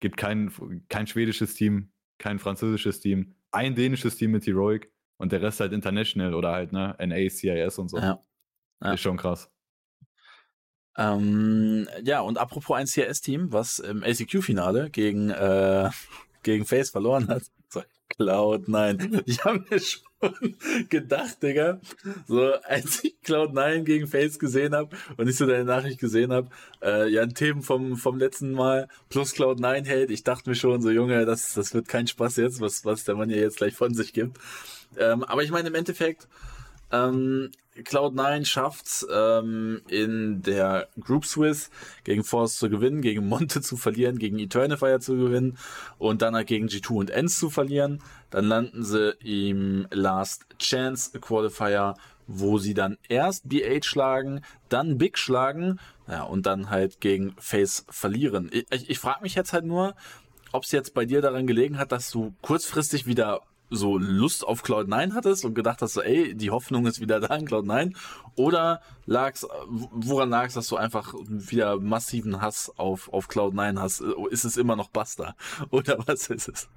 gibt kein, kein schwedisches Team, kein französisches Team, ein dänisches Team mit Heroic und der Rest halt International oder halt, ne, NA, CIS und so. Ja. ja. Ist schon krass. Ähm, ja, und apropos ein CIS-Team, was im ACQ-Finale gegen, äh, gegen Face verloren hat. *laughs* Cloud9. Ich habe mir schon *laughs* gedacht, Digga, so als ich Cloud9 gegen Face gesehen habe und ich so deine Nachricht gesehen habe, äh, ja, ein Themen vom, vom letzten Mal plus Cloud9 hält, ich dachte mir schon so, Junge, das, das wird kein Spaß jetzt, was, was der Mann ja jetzt gleich von sich gibt. Ähm, aber ich meine, im Endeffekt, ähm, Cloud9 schafft ähm, in der Group Swiss gegen Force zu gewinnen, gegen Monte *laughs* zu verlieren, gegen Eternifier zu gewinnen und dann halt gegen G2 und Ends zu verlieren. Dann landen sie im Last Chance Qualifier, wo sie dann erst BH schlagen, dann Big schlagen, ja, und dann halt gegen Face verlieren. Ich, ich, ich frage mich jetzt halt nur, ob es jetzt bei dir daran gelegen hat, dass du kurzfristig wieder so Lust auf Cloud9 hattest und gedacht hast, so, ey, die Hoffnung ist wieder *laughs* da in Cloud9? Oder lag's, woran lag es, dass du einfach wieder massiven Hass auf, auf Cloud9 hast? Ist es immer noch Buster? *laughs* Oder was ist es?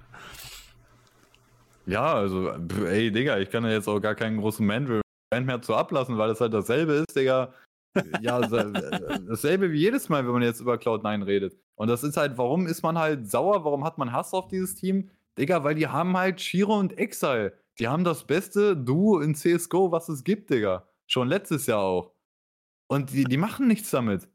Ja, also, ey, Digga, ich kann ja jetzt auch gar keinen großen Mandrill mehr zu ablassen, weil das halt dasselbe ist, Digga. ja, dasselbe wie jedes Mal, wenn man jetzt über Cloud9 redet. Und das ist halt, warum ist man halt sauer? Warum hat man Hass auf dieses Team? Digga, weil die haben halt Shiro und Exile. Die haben das beste Duo in CSGO, was es gibt, Digga. Schon letztes Jahr auch. Und die, die machen nichts damit.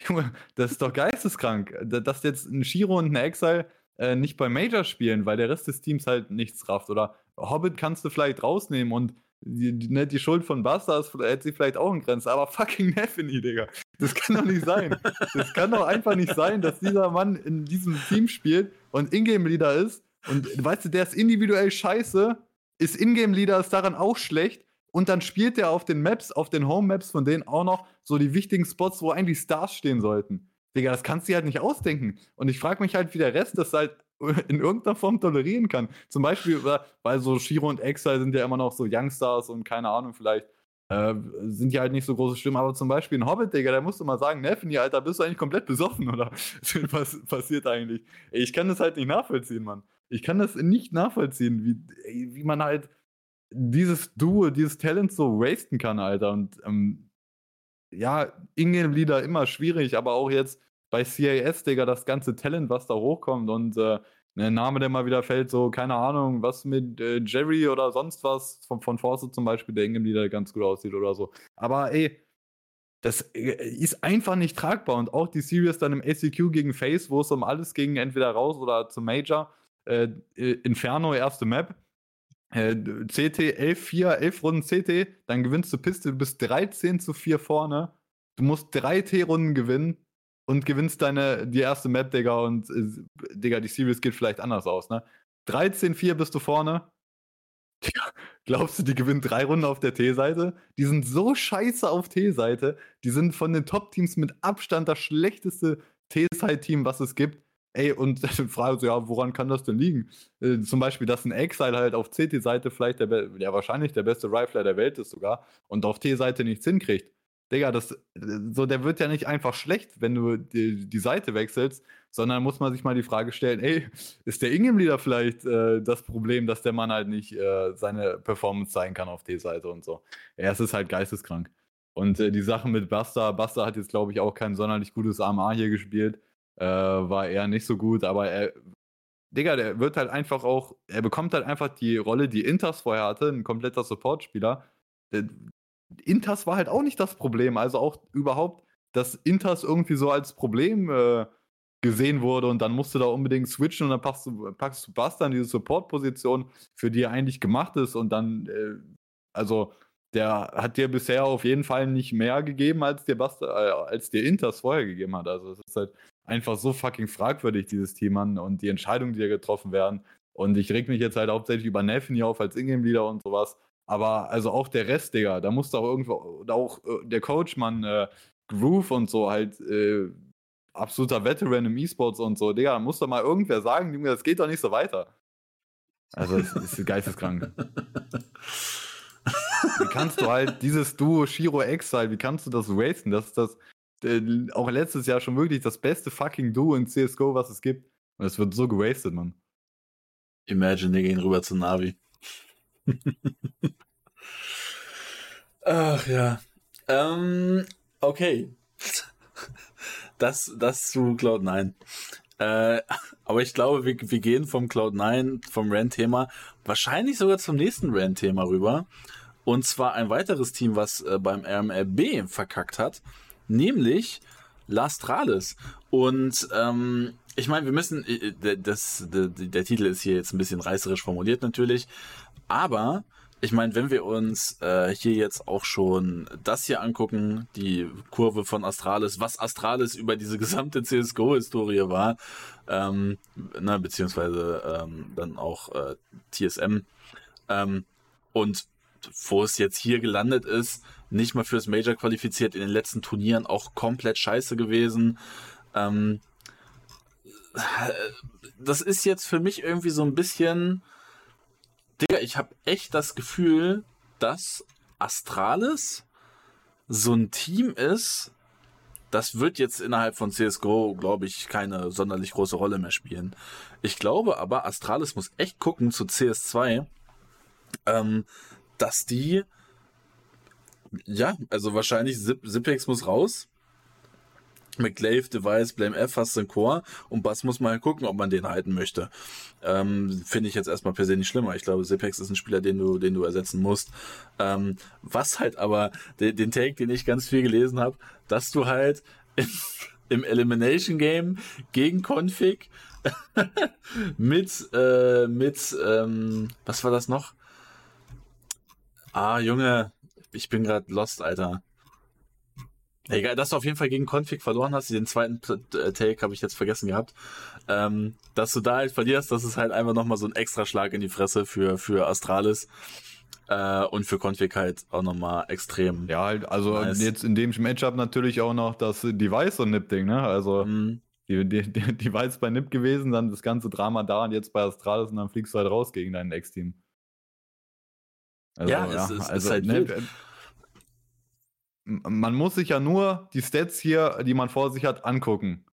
*laughs* Junge, das ist doch geisteskrank, dass jetzt ein Shiro und ein Exile äh, nicht bei Major spielen, weil der Rest des Teams halt nichts rafft. Oder Hobbit kannst du vielleicht rausnehmen und die, die, ne, die Schuld von Bastard hätte sie vielleicht auch in Grenzen, aber fucking *laughs* Neffany, Digga. Das kann doch nicht sein. Das kann doch einfach nicht sein, dass dieser Mann in diesem Team spielt und Ingame-Leader ist und weißt du, der ist individuell scheiße, ist Ingame-Leader, ist daran auch schlecht. Und dann spielt er auf den Maps, auf den Home-Maps von denen auch noch so die wichtigen Spots, wo eigentlich Stars stehen sollten. Digga, das kannst du dir halt nicht ausdenken. Und ich frage mich halt, wie der Rest das halt *laughs* in irgendeiner Form tolerieren kann. Zum Beispiel, weil so Shiro und Exile sind ja immer noch so Youngstars und keine Ahnung, vielleicht äh, sind ja halt nicht so große Stimmen, aber zum Beispiel ein Hobbit, Digga, da musst du mal sagen, Neffany, Alter, bist du eigentlich komplett besoffen, oder? *laughs* Was passiert eigentlich? Ich kann das halt nicht nachvollziehen, Mann. Ich kann das nicht nachvollziehen, wie, wie man halt dieses Duo, dieses Talent so wasten kann, Alter. Und ähm, ja, Ingame-Leader immer schwierig, aber auch jetzt bei CAS, Digga, das ganze Talent, was da hochkommt und äh, ein Name, der mal wieder fällt, so, keine Ahnung, was mit äh, Jerry oder sonst was, von, von Force zum Beispiel, der Ingame-Leader ganz gut aussieht oder so. Aber ey, das äh, ist einfach nicht tragbar. Und auch die Series dann im ACQ gegen Face, wo es um alles ging, entweder raus oder zum Major, äh, Inferno, erste Map. Äh, CT 11-4, 11 Runden CT, dann gewinnst du Piste, du bist 13 zu 4 vorne. Du musst drei T-Runden gewinnen und gewinnst deine, die erste Map, Digga, und äh, Digga, die Series geht vielleicht anders aus, ne? 13-4 bist du vorne. Digga, glaubst du, die gewinnen drei Runden auf der T-Seite? Die sind so scheiße auf T-Seite. Die sind von den Top-Teams mit Abstand das schlechteste T-Side-Team, was es gibt. Ey, und *laughs* dann frage so, ja, woran kann das denn liegen? Äh, zum Beispiel, dass ein Exile halt auf CT-Seite vielleicht der, ja, wahrscheinlich der beste Rifler der Welt ist sogar und auf T-Seite nichts hinkriegt. Digga, das, so, der wird ja nicht einfach schlecht, wenn du die, die Seite wechselst, sondern muss man sich mal die Frage stellen, ey, ist der Ingame-Leader vielleicht äh, das Problem, dass der Mann halt nicht äh, seine Performance zeigen kann auf T-Seite und so. Ja, es ist halt geisteskrank. Und äh, die Sache mit Buster, Buster hat jetzt, glaube ich, auch kein sonderlich gutes AMA hier gespielt äh, war eher nicht so gut, aber er, Digga, der wird halt einfach auch, er bekommt halt einfach die Rolle, die Inters vorher hatte, ein kompletter Support-Spieler. Inters war halt auch nicht das Problem, also auch überhaupt, dass Inters irgendwie so als Problem äh, gesehen wurde und dann musst du da unbedingt switchen und dann packst du, packst du Basta in diese Support-Position, für die er eigentlich gemacht ist und dann, äh, also der hat dir bisher auf jeden Fall nicht mehr gegeben, als dir Basta, äh, als dir Inters vorher gegeben hat. Also es ist halt einfach so fucking fragwürdig, dieses Team an und die Entscheidungen, die da getroffen werden. Und ich reg mich jetzt halt hauptsächlich über Neffen hier auf als Ingame-Leader und sowas. Aber also auch der Rest, Digga, da muss doch irgendwo, auch äh, der Coach, Mann, äh, Groove und so halt, äh, absoluter Veteran im E-Sports und so, Digga, da muss doch mal irgendwer sagen, Junge, das geht doch nicht so weiter. Also, es ist geisteskrank. wie kannst du halt dieses Duo Shiro Exile, wie kannst du das racen? Das ist das, auch letztes Jahr schon wirklich das beste fucking Duo in CSGO, was es gibt. Und es wird so gewastet, Mann. Imagine, die gehen rüber zu Navi. Ach ja. Ähm, okay. Das, das zu Cloud9. Äh, aber ich glaube, wir, wir gehen vom Cloud9, vom Rand-Thema, wahrscheinlich sogar zum nächsten Rand-Thema rüber. Und zwar ein weiteres Team, was äh, beim RMLB verkackt hat, nämlich Lastralis. Und ähm, ich meine, wir müssen, äh, das, der, der Titel ist hier jetzt ein bisschen reißerisch formuliert natürlich, aber ich meine, wenn wir uns äh, hier jetzt auch schon das hier angucken, die Kurve von Astralis, was Astralis über diese gesamte CSGO-Historie war, ähm, na, beziehungsweise ähm, dann auch äh, TSM, ähm, und wo es jetzt hier gelandet ist, nicht mal fürs Major qualifiziert, in den letzten Turnieren auch komplett scheiße gewesen. Ähm, das ist jetzt für mich irgendwie so ein bisschen, Digga, ich habe echt das Gefühl, dass Astralis so ein Team ist, das wird jetzt innerhalb von CSGO, glaube ich, keine sonderlich große Rolle mehr spielen. Ich glaube aber, Astralis muss echt gucken zu CS2, ähm, dass die, ja, also wahrscheinlich Zip, Zipex muss raus. McLave, Device, Blame F hast den Core und Bass muss mal gucken, ob man den halten möchte. Ähm, Finde ich jetzt erstmal per se nicht schlimmer. Ich glaube, Zipex ist ein Spieler, den du, den du ersetzen musst. Ähm, was halt aber, den, den Take, den ich ganz viel gelesen habe, dass du halt im, *laughs* im Elimination Game gegen Config *laughs* mit, äh, mit, ähm, was war das noch? Ah, Junge, ich bin gerade lost, Alter. Egal, dass du auf jeden Fall gegen Config verloren hast. Den zweiten äh, Take habe ich jetzt vergessen gehabt. Ähm, dass du da halt verlierst, das ist halt einfach nochmal so ein extra Schlag in die Fresse für, für Astralis. Äh, und für Config halt auch nochmal extrem. Ja, halt, also nice. jetzt in dem Matchup natürlich auch noch das Device und Nip-Ding, ne? Also mhm. die, die, die Device bei Nip gewesen, dann das ganze Drama da und jetzt bei Astralis und dann fliegst du halt raus gegen dein Ex-Team. Also, ja, ja, es ist, also, ist halt ne, wild. Man muss sich ja nur die Stats hier, die man vor sich hat, angucken.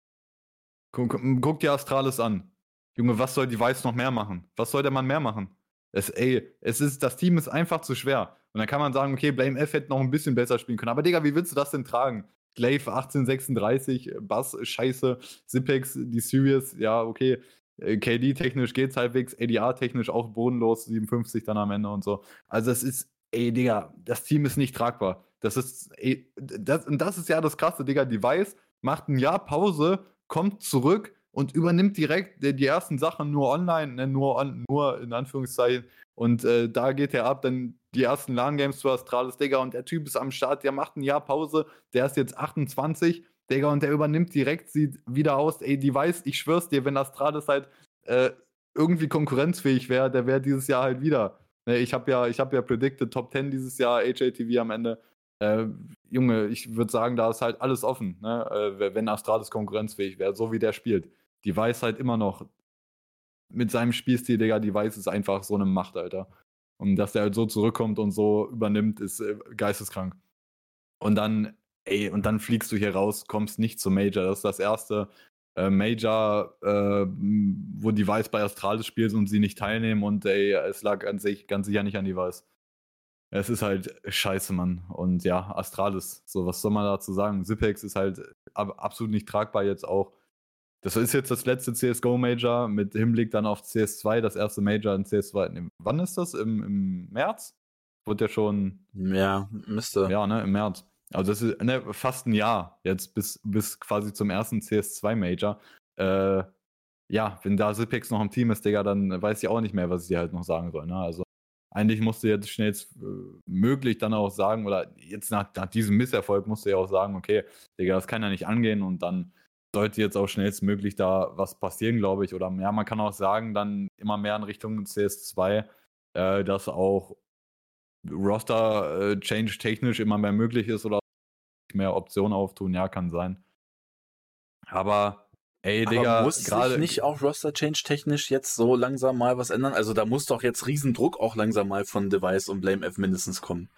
Guck, guck dir Astralis an. Junge, was soll die Weiß noch mehr machen? Was soll der Mann mehr machen? Es, ey, es ist, das Team ist einfach zu schwer. Und dann kann man sagen, okay, Blame F hätte noch ein bisschen besser spielen können. Aber Digga, wie willst du das denn tragen? Glaive 1836, Bass scheiße, Zipex, die Serious, ja, okay. Äh, KD-technisch geht's halbwegs, ADR-technisch auch bodenlos, 57 dann am Ende und so. Also es ist, ey, Digga, das Team ist nicht tragbar. Das ist, ey, das, und das ist ja das krasse, Digga, weiß, macht ein Jahr Pause, kommt zurück und übernimmt direkt die, die ersten Sachen nur online, ne, nur, on, nur in Anführungszeichen. Und äh, da geht er ab, dann die ersten LAN-Games zu Astralis, Digga, und der Typ ist am Start, der macht ein Jahr Pause, der ist jetzt 28 Digga, und der übernimmt direkt, sieht wieder aus, ey, die weiß, ich schwör's dir, wenn Astralis halt äh, irgendwie konkurrenzfähig wäre, der wäre dieses Jahr halt wieder. Ne, ich habe ja, ich habe ja predicted Top 10 dieses Jahr, HATV am Ende. Äh, Junge, ich würde sagen, da ist halt alles offen, ne? äh, wenn Astralis konkurrenzfähig wäre, so wie der spielt. Die weiß halt immer noch, mit seinem Spielstil, Digga, die weiß ist einfach so eine Macht, Alter. Und dass der halt so zurückkommt und so übernimmt, ist äh, geisteskrank. Und dann ey, und dann fliegst du hier raus, kommst nicht zum Major. Das ist das erste äh, Major, äh, wo die Weiß bei Astralis spielt und sie nicht teilnehmen und ey, es lag an sich ganz sicher nicht an die Weiß. Es ist halt scheiße, Mann. Und ja, Astralis, so was soll man dazu sagen? Zipex ist halt ab, absolut nicht tragbar jetzt auch. Das ist jetzt das letzte CSGO-Major mit Hinblick dann auf CS2, das erste Major in CS2. Wann ist das? Im, im März? Wurde ja schon. Ja, müsste. Ja, ne, im März. Also das ist ne, fast ein Jahr jetzt bis, bis quasi zum ersten CS2 Major. äh, ja, wenn da Zipex noch im Team ist, Digga, dann weiß ich auch nicht mehr, was ich dir halt noch sagen soll. Ne? Also eigentlich musst du jetzt schnellstmöglich äh, dann auch sagen, oder jetzt nach, nach diesem Misserfolg musst du ja auch sagen, okay, Digga, das kann ja nicht angehen und dann sollte jetzt auch schnellstmöglich da was passieren, glaube ich. Oder ja, man kann auch sagen, dann immer mehr in Richtung CS2, äh, dass auch Roster-Change äh, technisch immer mehr möglich ist oder mehr Optionen auftun. Ja, kann sein. Aber Ey, Digga, Aber muss sich nicht auch Roster-Change technisch jetzt so langsam mal was ändern? Also da muss doch jetzt Riesendruck auch langsam mal von Device und Blame F mindestens kommen.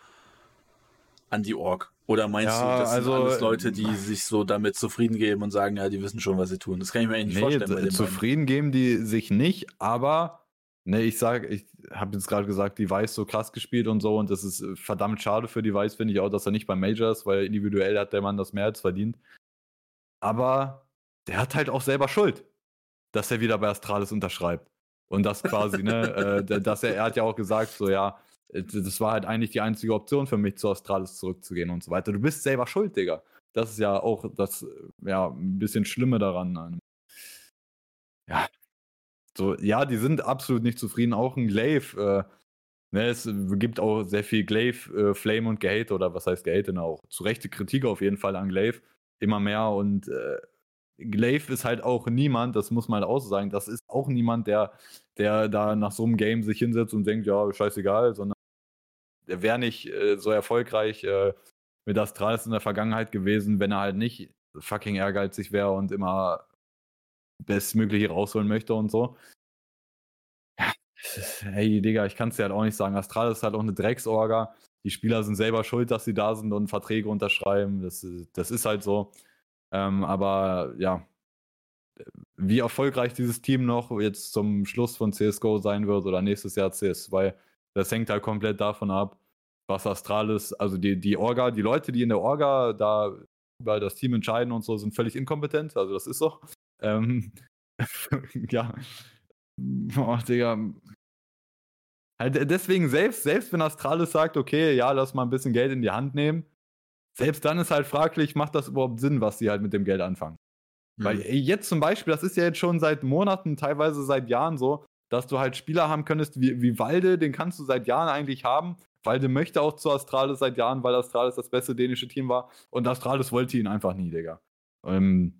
An die Org. Oder meinst ja, du, das also, sind alles Leute, die sich so damit zufrieden geben und sagen, ja, die wissen schon, was sie tun? Das kann ich mir eigentlich nicht nee, vorstellen. Bei zufrieden geben die sich nicht, aber ne, ich sage, ich habe jetzt gerade gesagt, die Weiß so krass gespielt und so und das ist verdammt schade für die Weiß, finde ich auch, dass er nicht beim Major ist, weil individuell hat der Mann das mehr als verdient. Aber der hat halt auch selber Schuld, dass er wieder bei Astralis unterschreibt. Und das quasi, ne, *laughs* äh, dass er, er hat ja auch gesagt, so ja, äh, das war halt eigentlich die einzige Option für mich, zu Astralis zurückzugehen und so weiter. Du bist selber schuld, Digga. Das ist ja auch das, ja, ein bisschen Schlimme daran. Ja. So, ja, die sind absolut nicht zufrieden. Auch ein Glaive, äh, ne, es gibt auch sehr viel Glaive, äh, Flame und Gehate, oder was heißt Gehate, ne, auch zu Rechte Kritik auf jeden Fall an Glaive. Immer mehr und äh, Glaive ist halt auch niemand, das muss man halt auch sagen, das ist auch niemand, der, der da nach so einem Game sich hinsetzt und denkt, ja, scheißegal, sondern der wäre nicht äh, so erfolgreich äh, mit Astralis in der Vergangenheit gewesen, wenn er halt nicht fucking ehrgeizig wäre und immer Bestmögliche rausholen möchte und so. Hey, Digga, ich kann es dir halt auch nicht sagen. Astralis ist halt auch eine Drecksorga. Die Spieler sind selber schuld, dass sie da sind und Verträge unterschreiben. Das, das ist halt so. Ähm, aber ja, wie erfolgreich dieses Team noch jetzt zum Schluss von CSGO sein wird oder nächstes Jahr CS2, das hängt halt komplett davon ab, was Astralis, also die, die Orga, die Leute, die in der Orga da über das Team entscheiden und so, sind völlig inkompetent, also das ist so. Ähm, *laughs* ja. Oh, Digga. Halt deswegen, selbst, selbst wenn Astralis sagt, okay, ja, lass mal ein bisschen Geld in die Hand nehmen, selbst dann ist halt fraglich, macht das überhaupt Sinn, was sie halt mit dem Geld anfangen? Mhm. Weil jetzt zum Beispiel, das ist ja jetzt schon seit Monaten, teilweise seit Jahren so, dass du halt Spieler haben könntest wie, wie Walde, den kannst du seit Jahren eigentlich haben. Walde möchte auch zu Astralis seit Jahren, weil Astralis das beste dänische Team war. Und Astralis wollte ihn einfach nie, Digga. Ähm, äh,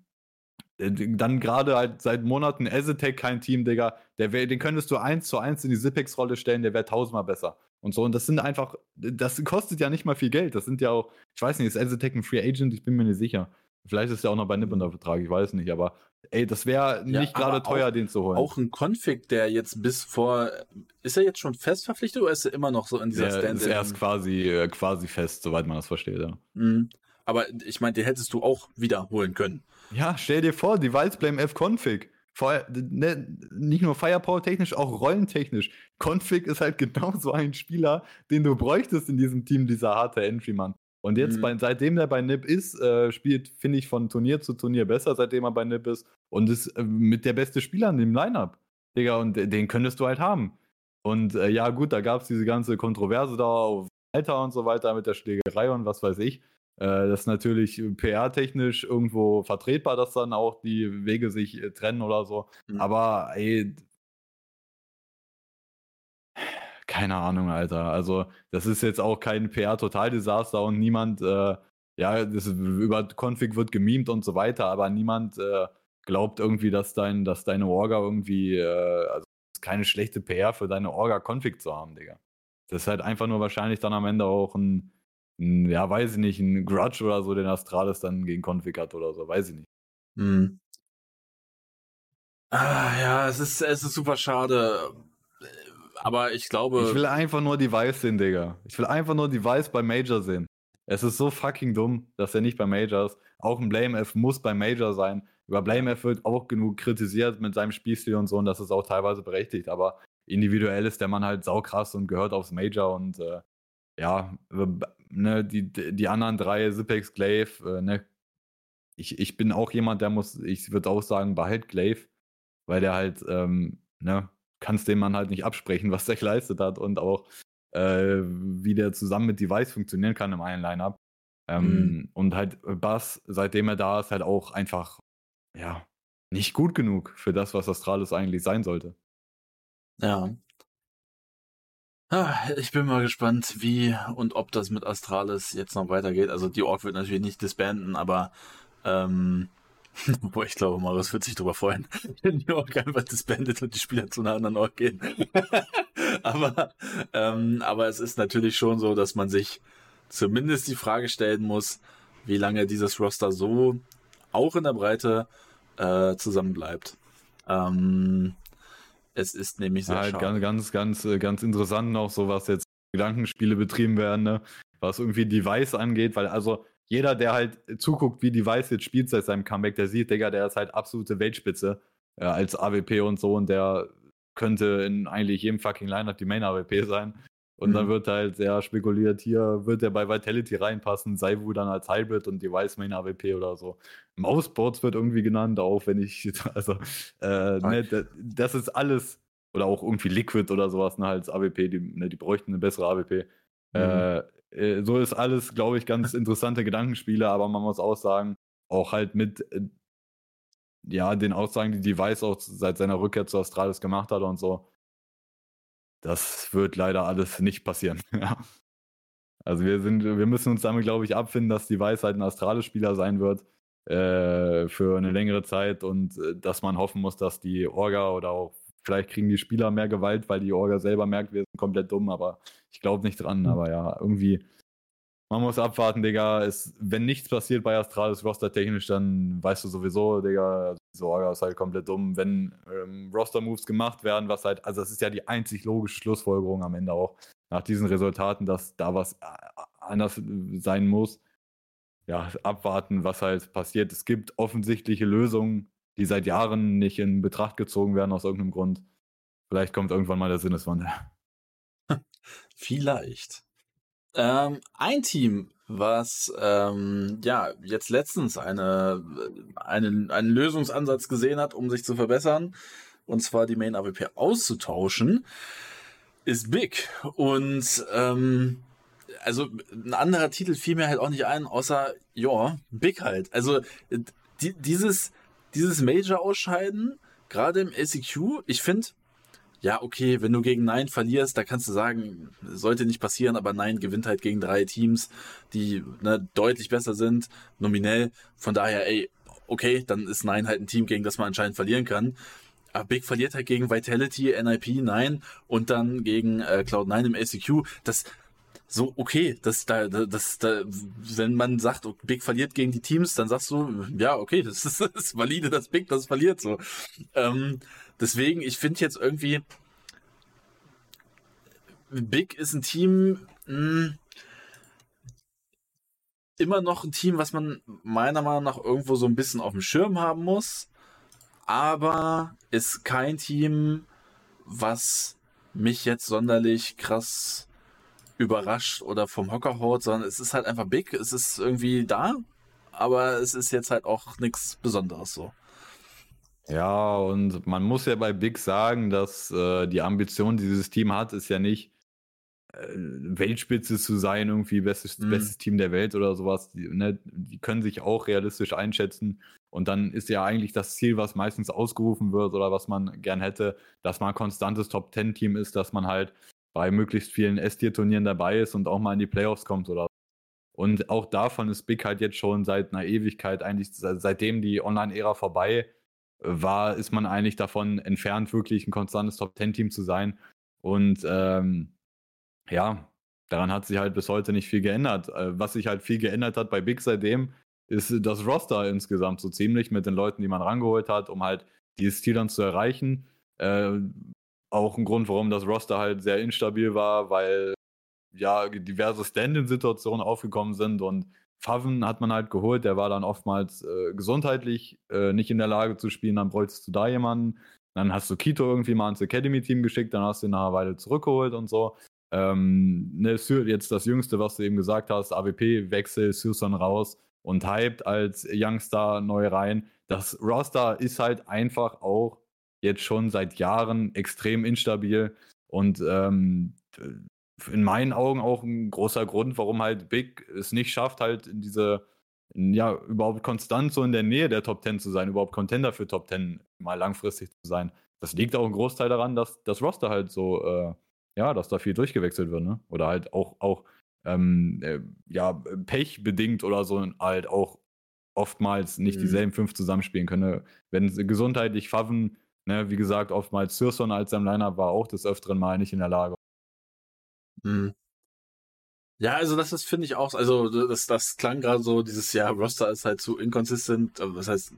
dann gerade halt seit Monaten Ezetec kein Team, Digga. Der wär, den könntest du eins zu eins in die Zipex-Rolle stellen, der wäre tausendmal besser und so. Und das sind einfach, das kostet ja nicht mal viel Geld. Das sind ja auch, ich weiß nicht, ist Aztec ein Free Agent? Ich bin mir nicht sicher. Vielleicht ist er auch noch bei Nip unter Vertrag, ich weiß nicht, aber ey, das wäre nicht ja, gerade teuer, auch, den zu holen. Auch ein Config, der jetzt bis vor, ist er jetzt schon fest verpflichtet oder ist er immer noch so in dieser der Stand? Ist erst quasi, äh, quasi fest, soweit man das versteht, ja. Mhm. Aber ich meine, den hättest du auch wiederholen können. Ja, stell dir vor, die Blame F Config. Vor, ne, nicht nur Firepower-technisch, auch rollentechnisch. Config ist halt *laughs* genau so ein Spieler, den du bräuchtest in diesem Team, dieser harte Entry-Mann. Und jetzt, mhm. bei, seitdem der bei NIP ist, äh, spielt, finde ich, von Turnier zu Turnier besser, seitdem er bei NIP ist. Und ist äh, mit der beste Spieler in dem Lineup. Digga, und den könntest du halt haben. Und äh, ja, gut, da gab es diese ganze Kontroverse da auf Alter und so weiter mit der Schlägerei und was weiß ich. Äh, das ist natürlich PR-technisch irgendwo vertretbar, dass dann auch die Wege sich äh, trennen oder so. Mhm. Aber ey, keine Ahnung, Alter. Also, das ist jetzt auch kein PR-Total-Desaster und niemand, äh, ja, das, über Config wird gemimt und so weiter, aber niemand äh, glaubt irgendwie, dass, dein, dass deine Orga irgendwie, äh, also keine schlechte PR für deine Orga-Config zu haben, Digga. Das ist halt einfach nur wahrscheinlich dann am Ende auch ein ja, weiß ich nicht, ein Grudge oder so, den Astralis dann gegen Config hat oder so, weiß ich nicht. Hm. Ah, ja, es ist, es ist super schade. Aber ich glaube. Ich will einfach nur die Weiß sehen, Digga. Ich will einfach nur die Weiß bei Major sehen. Es ist so fucking dumm, dass er nicht bei Major ist. Auch ein Blame F muss bei Major sein. Über Blame F wird auch genug kritisiert mit seinem Spielstil und so, und das ist auch teilweise berechtigt. Aber individuell ist der Mann halt saukrass und gehört aufs Major und äh, ja, ne, die, die anderen drei, Zipex, Glaive, äh, ne, ich, ich bin auch jemand, der muss, ich würde auch sagen, behalt Glaive, weil der halt, ähm, ne, kannst dem Mann halt nicht absprechen, *laughs* was der geleistet hat und auch, äh, wie der zusammen mit Device funktionieren kann im einen Line-Up. Ähm, mhm. Und halt Bass, seitdem er da ist, halt auch einfach, ja, nicht gut genug für das, was Astralis eigentlich sein sollte. Ja. Ich bin mal gespannt, wie und ob das mit Astralis jetzt noch weitergeht. Also die Org wird natürlich nicht disbanden, aber ähm, *laughs* Boah, ich glaube, Marius wird sich darüber freuen, *laughs* wenn die Org einfach disbandet und die Spieler zu einer anderen Org gehen. *laughs* aber, ähm, aber es ist natürlich schon so, dass man sich zumindest die Frage stellen muss, wie lange dieses Roster so auch in der Breite äh, zusammenbleibt. Ähm, es ist nämlich sehr ja, schade. Ganz, ganz, ganz, ganz interessant noch so, was jetzt Gedankenspiele betrieben werden, ne? was irgendwie Device angeht, weil also jeder, der halt zuguckt, wie Device jetzt spielt seit seinem Comeback, der sieht, Digga, der ist halt absolute Weltspitze äh, als AWP und so und der könnte in eigentlich jedem fucking Lineup die Main AWP sein. Und mhm. dann wird halt sehr spekuliert, hier wird er bei Vitality reinpassen, sei wohl dann als Hybrid und Device Main AWP oder so. Mouseboards wird irgendwie genannt, auch wenn ich, *laughs* also, äh, ne, das ist alles, oder auch irgendwie Liquid oder sowas, ne, als AWP, die, ne, die bräuchten eine bessere AWP. Mhm. Äh, äh, so ist alles, glaube ich, ganz interessante Gedankenspiele, aber man muss auch sagen, auch halt mit äh, ja, den Aussagen, die Device auch seit seiner Rückkehr zu Astralis gemacht hat und so. Das wird leider alles nicht passieren. *laughs* Also wir sind, wir müssen uns damit, glaube ich, abfinden, dass Device halt ein Astralis-Spieler sein wird äh, für eine längere Zeit und äh, dass man hoffen muss, dass die Orga oder auch vielleicht kriegen die Spieler mehr Gewalt, weil die Orga selber merkt, wir sind komplett dumm, aber ich glaube nicht dran. Mhm. Aber ja, irgendwie, man muss abwarten, Digga. Es, wenn nichts passiert bei Astralis Roster-technisch, dann weißt du sowieso, Digga, Orga ist halt komplett dumm. Wenn ähm, Roster-Moves gemacht werden, was halt, also das ist ja die einzig logische Schlussfolgerung am Ende auch, nach diesen Resultaten, dass da was äh, anders sein muss. Ja, abwarten, was halt passiert. Es gibt offensichtliche Lösungen, die seit Jahren nicht in Betracht gezogen werden aus irgendeinem Grund. Vielleicht kommt irgendwann mal der Sinneswandel. *laughs* Vielleicht. Ähm, ein Team, was ähm, ja jetzt letztens eine, eine, einen Lösungsansatz gesehen hat, um sich zu verbessern, und zwar die Main AWP auszutauschen, ist Big. Und ähm, also ein anderer Titel fiel mir halt auch nicht ein, außer ja, Big halt. Also die, dieses dieses Major-Ausscheiden, gerade im SEQ, ich finde, ja, okay, wenn du gegen Nein verlierst, da kannst du sagen, sollte nicht passieren, aber Nein gewinnt halt gegen drei Teams, die ne, deutlich besser sind, nominell. Von daher, ey, okay, dann ist Nein halt ein Team, gegen das man anscheinend verlieren kann. Aber Big verliert halt gegen Vitality, NIP, Nein und dann gegen äh, Cloud9 im SEQ. Das, so, okay, das da, das da, wenn man sagt, Big verliert gegen die Teams, dann sagst du, ja, okay, das *laughs* ist, das ist valide, dass Big das verliert so. Ähm, deswegen, ich finde jetzt irgendwie, Big ist ein Team, mh, hm, immer noch ein Team, was man meiner Meinung nach irgendwo so ein bisschen auf dem Schirm haben muss, aber ist kein Team, was mich jetzt sonderlich krass überrascht oder vom Hocker haut, sondern es ist halt einfach big, es ist irgendwie da, aber es ist jetzt halt auch nichts Besonderes so. Ja, und man muss ja bei Big sagen, dass äh, die Ambition, die dieses Team hat, ist ja nicht äh, Weltspitze zu sein, irgendwie bestes, mhm. bestes Team der Welt oder sowas. Die, ne, die können sich auch realistisch einschätzen. Und dann ist ja eigentlich das Ziel, was meistens ausgerufen wird oder was man gern hätte, dass man ein konstantes Top-10-Team ist, dass man halt bei möglichst vielen S-Tier-Turnieren dabei ist und auch mal in die Playoffs kommt oder und auch davon ist Big halt jetzt schon seit einer Ewigkeit, eigentlich seitdem die Online-Ära vorbei war, ist man eigentlich davon entfernt, wirklich ein konstantes Top-10-Team zu sein. Und ähm, ja, daran hat sich halt bis heute nicht viel geändert. Äh, was sich halt viel geändert hat bei Big seitdem, ist das Roster insgesamt so ziemlich mit den Leuten, die man rangeholt hat, um halt dieses Ziel dann zu erreichen. Äh, auch ein Grund, warum das Roster halt sehr instabil war, weil ja diverse Stand-in-Situationen aufgekommen sind und Faven hat man halt geholt, der war dann oftmals äh, gesundheitlich äh, nicht in der Lage zu spielen, dann bräuchtest du da jemanden. Dann hast du Kito irgendwie mal ins Academy-Team geschickt, dann hast du ihn nach einer Weile zurückgeholt und so. Ähm, ne, jetzt das Jüngste, was du eben gesagt hast, AWP-Wechsel, Susan raus und hyped als Youngstar neu rein. Das Roster ist halt einfach auch jetzt schon seit Jahren extrem instabil und ähm, in meinen Augen auch ein großer Grund, warum halt Big es nicht schafft, halt in diese ja, überhaupt konstant so in der Nähe der Top 10 zu sein, überhaupt Contender für Top 10 mal langfristig zu sein. Das liegt auch ein Großteil daran, dass das Roster halt so, äh, ja, dass da viel durchgewechselt wird, ne? Oder halt auch, auch ähm, äh, ja, pechbedingt oder so halt auch oftmals nicht mhm. dieselben fünf zusammenspielen können. Wenn gesundheitlich Faven, ne, wie gesagt, oftmals Sirson als sein Liner war auch des Öfteren mal nicht in der Lage. Mhm. Ja, also das ist, finde ich auch, also das, das klang gerade so, dieses Jahr, Roster ist halt zu inconsistent, was heißt,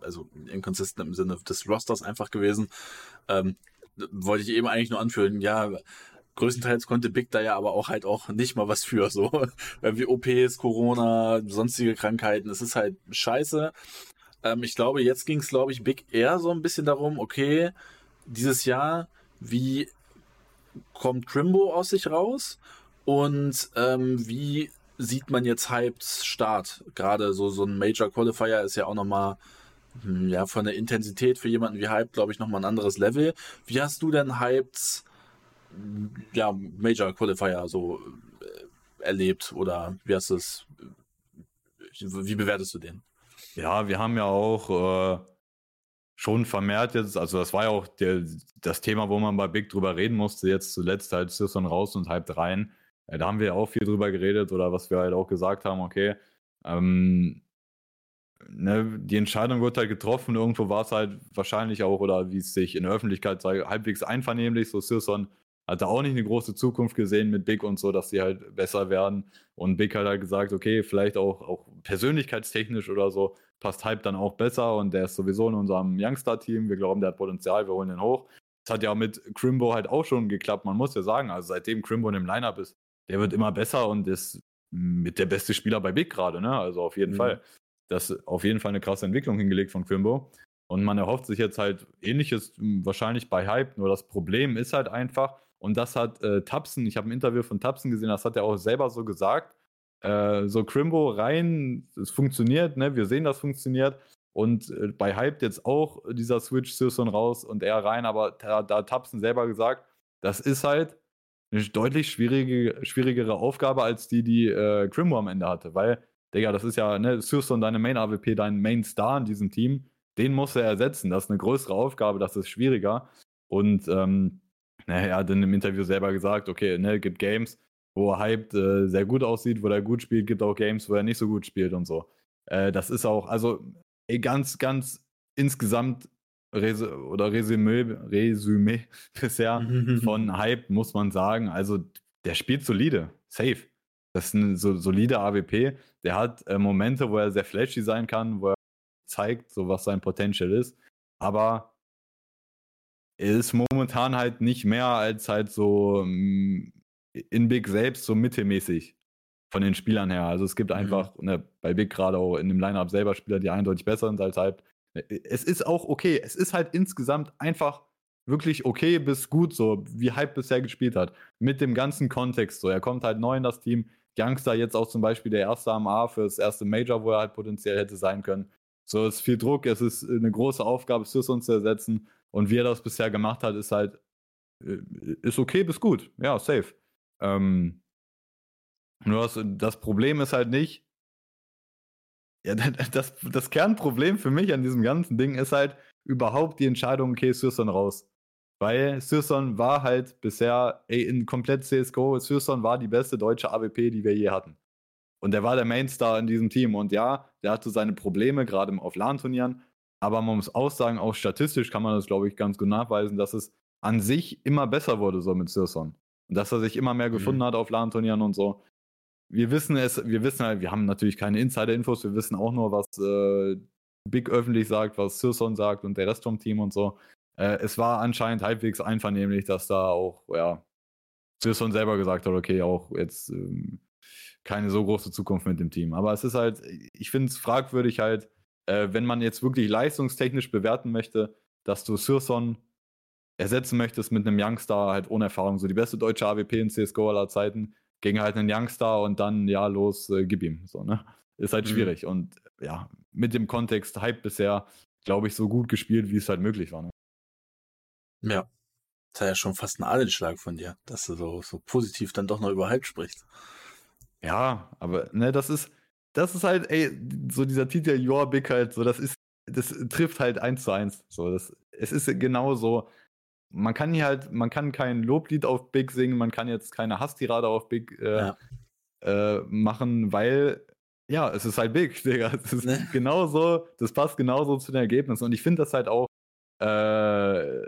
also inconsistent im Sinne des Rosters einfach gewesen. Ähm, wollte ich eben eigentlich nur anführen, ja, größtenteils konnte Big da ja aber auch halt auch nicht mal was für, so, *laughs* wie OPs, Corona, sonstige Krankheiten, es ist halt scheiße. Ähm, ich glaube, jetzt ging es, glaube ich, Big eher so ein bisschen darum, okay, dieses Jahr, wie kommt Crimbo aus sich raus? Und ähm, wie sieht man jetzt Hypes Start? Gerade so, so ein Major Qualifier ist ja auch nochmal hm, ja, von der Intensität für jemanden wie Hype, glaube ich, nochmal ein anderes Level. Wie hast du denn Hypes ja, Major Qualifier so äh, erlebt oder wie hast du es, wie bewertest du den? Ja, wir haben ja auch äh, schon vermehrt jetzt, also das war ja auch der, das Thema, wo man bei Big drüber reden musste, jetzt zuletzt halt Sisson raus und Hype rein. Ja, da haben wir auch viel drüber geredet oder was wir halt auch gesagt haben, okay, ähm, ne, die Entscheidung wird halt getroffen, irgendwo war es halt wahrscheinlich auch, oder wie es sich in der Öffentlichkeit zeigt, halbwegs einvernehmlich, so Sirson hatte auch nicht eine große Zukunft gesehen mit Big und so, dass sie halt besser werden. Und Big hat halt gesagt, okay, vielleicht auch, auch persönlichkeitstechnisch oder so passt Hype dann auch besser und der ist sowieso in unserem Youngstar-Team. Wir glauben, der hat Potenzial, wir holen den hoch. Das hat ja mit Crimbo halt auch schon geklappt. Man muss ja sagen, also seitdem Crimbo in dem Lineup ist, der wird immer besser und ist mit der beste Spieler bei Big gerade, ne? Also auf jeden mhm. Fall. Das ist auf jeden Fall eine krasse Entwicklung hingelegt von Quimbo. Und man erhofft sich jetzt halt ähnliches hm, wahrscheinlich bei Hype. Nur das Problem ist halt einfach, und das hat äh, Tapsen, ich habe ein Interview von Tapsen gesehen, das hat er auch selber so gesagt. Äh, so Crimbo rein, es funktioniert, ne? Wir sehen, das funktioniert. Und äh, bei Hype jetzt auch dieser Switch Sirson raus und er rein, aber da, da Tapsen selber gesagt, das ist halt eine deutlich schwierige, schwierigere Aufgabe als die, die äh, Grimwo am Ende hatte. Weil, Digga, das ist ja, ne, Surson, deine Main-AWP, dein Main-Star in diesem Team, den muss er ersetzen. Das ist eine größere Aufgabe, das ist schwieriger. Und, ähm, naja, er hat in dem Interview selber gesagt, okay, ne, gibt Games, wo er hyped äh, sehr gut aussieht, wo er gut spielt, gibt auch Games, wo er nicht so gut spielt und so. Äh, das ist auch, also, ganz, ganz insgesamt Resu oder Resümee, Resümee *laughs* bisher von *laughs* Hype, muss man sagen. Also, der spielt solide, safe. Das ist ein so, solider AWP. Der hat äh, Momente, wo er sehr flashy sein kann, wo er zeigt, so was sein Potential ist. Aber er ist momentan halt nicht mehr als halt so mm, in Big selbst so mittelmäßig von den Spielern her. Also es gibt mhm. einfach mhm. ne, bei Big gerade auch in dem Lineup selber Spieler, die eindeutig besser sind als Hype. Äh, es ist auch okay. Es ist halt insgesamt einfach wirklich okay bis gut, so wie Hype bisher gespielt hat. Mit dem ganzen Kontext. So, er kommt halt neu in das Team. Youngster jetzt auch zum Beispiel der erste am A für das erste Major, wo er halt potenziell hätte sein können. So, es ist viel Druck, es ist eine große Aufgabe, Sisson zu ersetzen. Und wie er das bisher gemacht hat, ist halt, äh, ist okay bis gut. Ja, safe. Ähm, nur das, das Problem ist halt nicht, ja, das, das Kernproblem für mich an diesem ganzen Ding ist halt überhaupt die Entscheidung, okay, Syrson raus. Weil Syrson war halt bisher ey, in komplett CSGO, Syrson war die beste deutsche AWP, die wir je hatten. Und der war der Mainstar in diesem Team. Und ja, der hatte seine Probleme, gerade auf LAN-Turnieren. Aber man muss auch sagen, auch statistisch kann man das, glaube ich, ganz gut nachweisen, dass es an sich immer besser wurde, so mit Sirson. Und dass er sich immer mehr gefunden mhm. hat auf LAN-Turnieren und so wir wissen es, wir wissen halt, wir haben natürlich keine Insider-Infos, wir wissen auch nur, was äh, Big öffentlich sagt, was Sirson sagt und der Rest vom Team und so. Äh, es war anscheinend halbwegs einvernehmlich, dass da auch, ja, Sirson selber gesagt hat, okay, auch jetzt ähm, keine so große Zukunft mit dem Team. Aber es ist halt, ich finde es fragwürdig halt, äh, wenn man jetzt wirklich leistungstechnisch bewerten möchte, dass du Sirson ersetzen möchtest mit einem Youngstar halt ohne Erfahrung, so die beste deutsche AWP in CSGO aller Zeiten, gegen halt einen Youngstar und dann, ja, los, äh, gib ihm. So, ne? Ist halt mhm. schwierig. Und ja, mit dem Kontext Hype bisher, glaube ich, so gut gespielt, wie es halt möglich war. Ne? Ja. Das ist ja schon fast ein Adelsschlag von dir, dass du so, so positiv dann doch noch über Hype sprichst. Ja, aber ne, das ist, das ist halt, ey, so dieser Titel Your Big halt, so, das ist, das trifft halt eins zu eins. So, das, es ist genau so. Man kann hier halt, man kann kein Loblied auf Big singen, man kann jetzt keine Hasstirade auf Big äh, ja. äh, machen, weil ja, es ist halt Big, *laughs* Digga. Es ist ne? genauso, das passt genauso zu den Ergebnissen. Und ich finde das halt auch äh,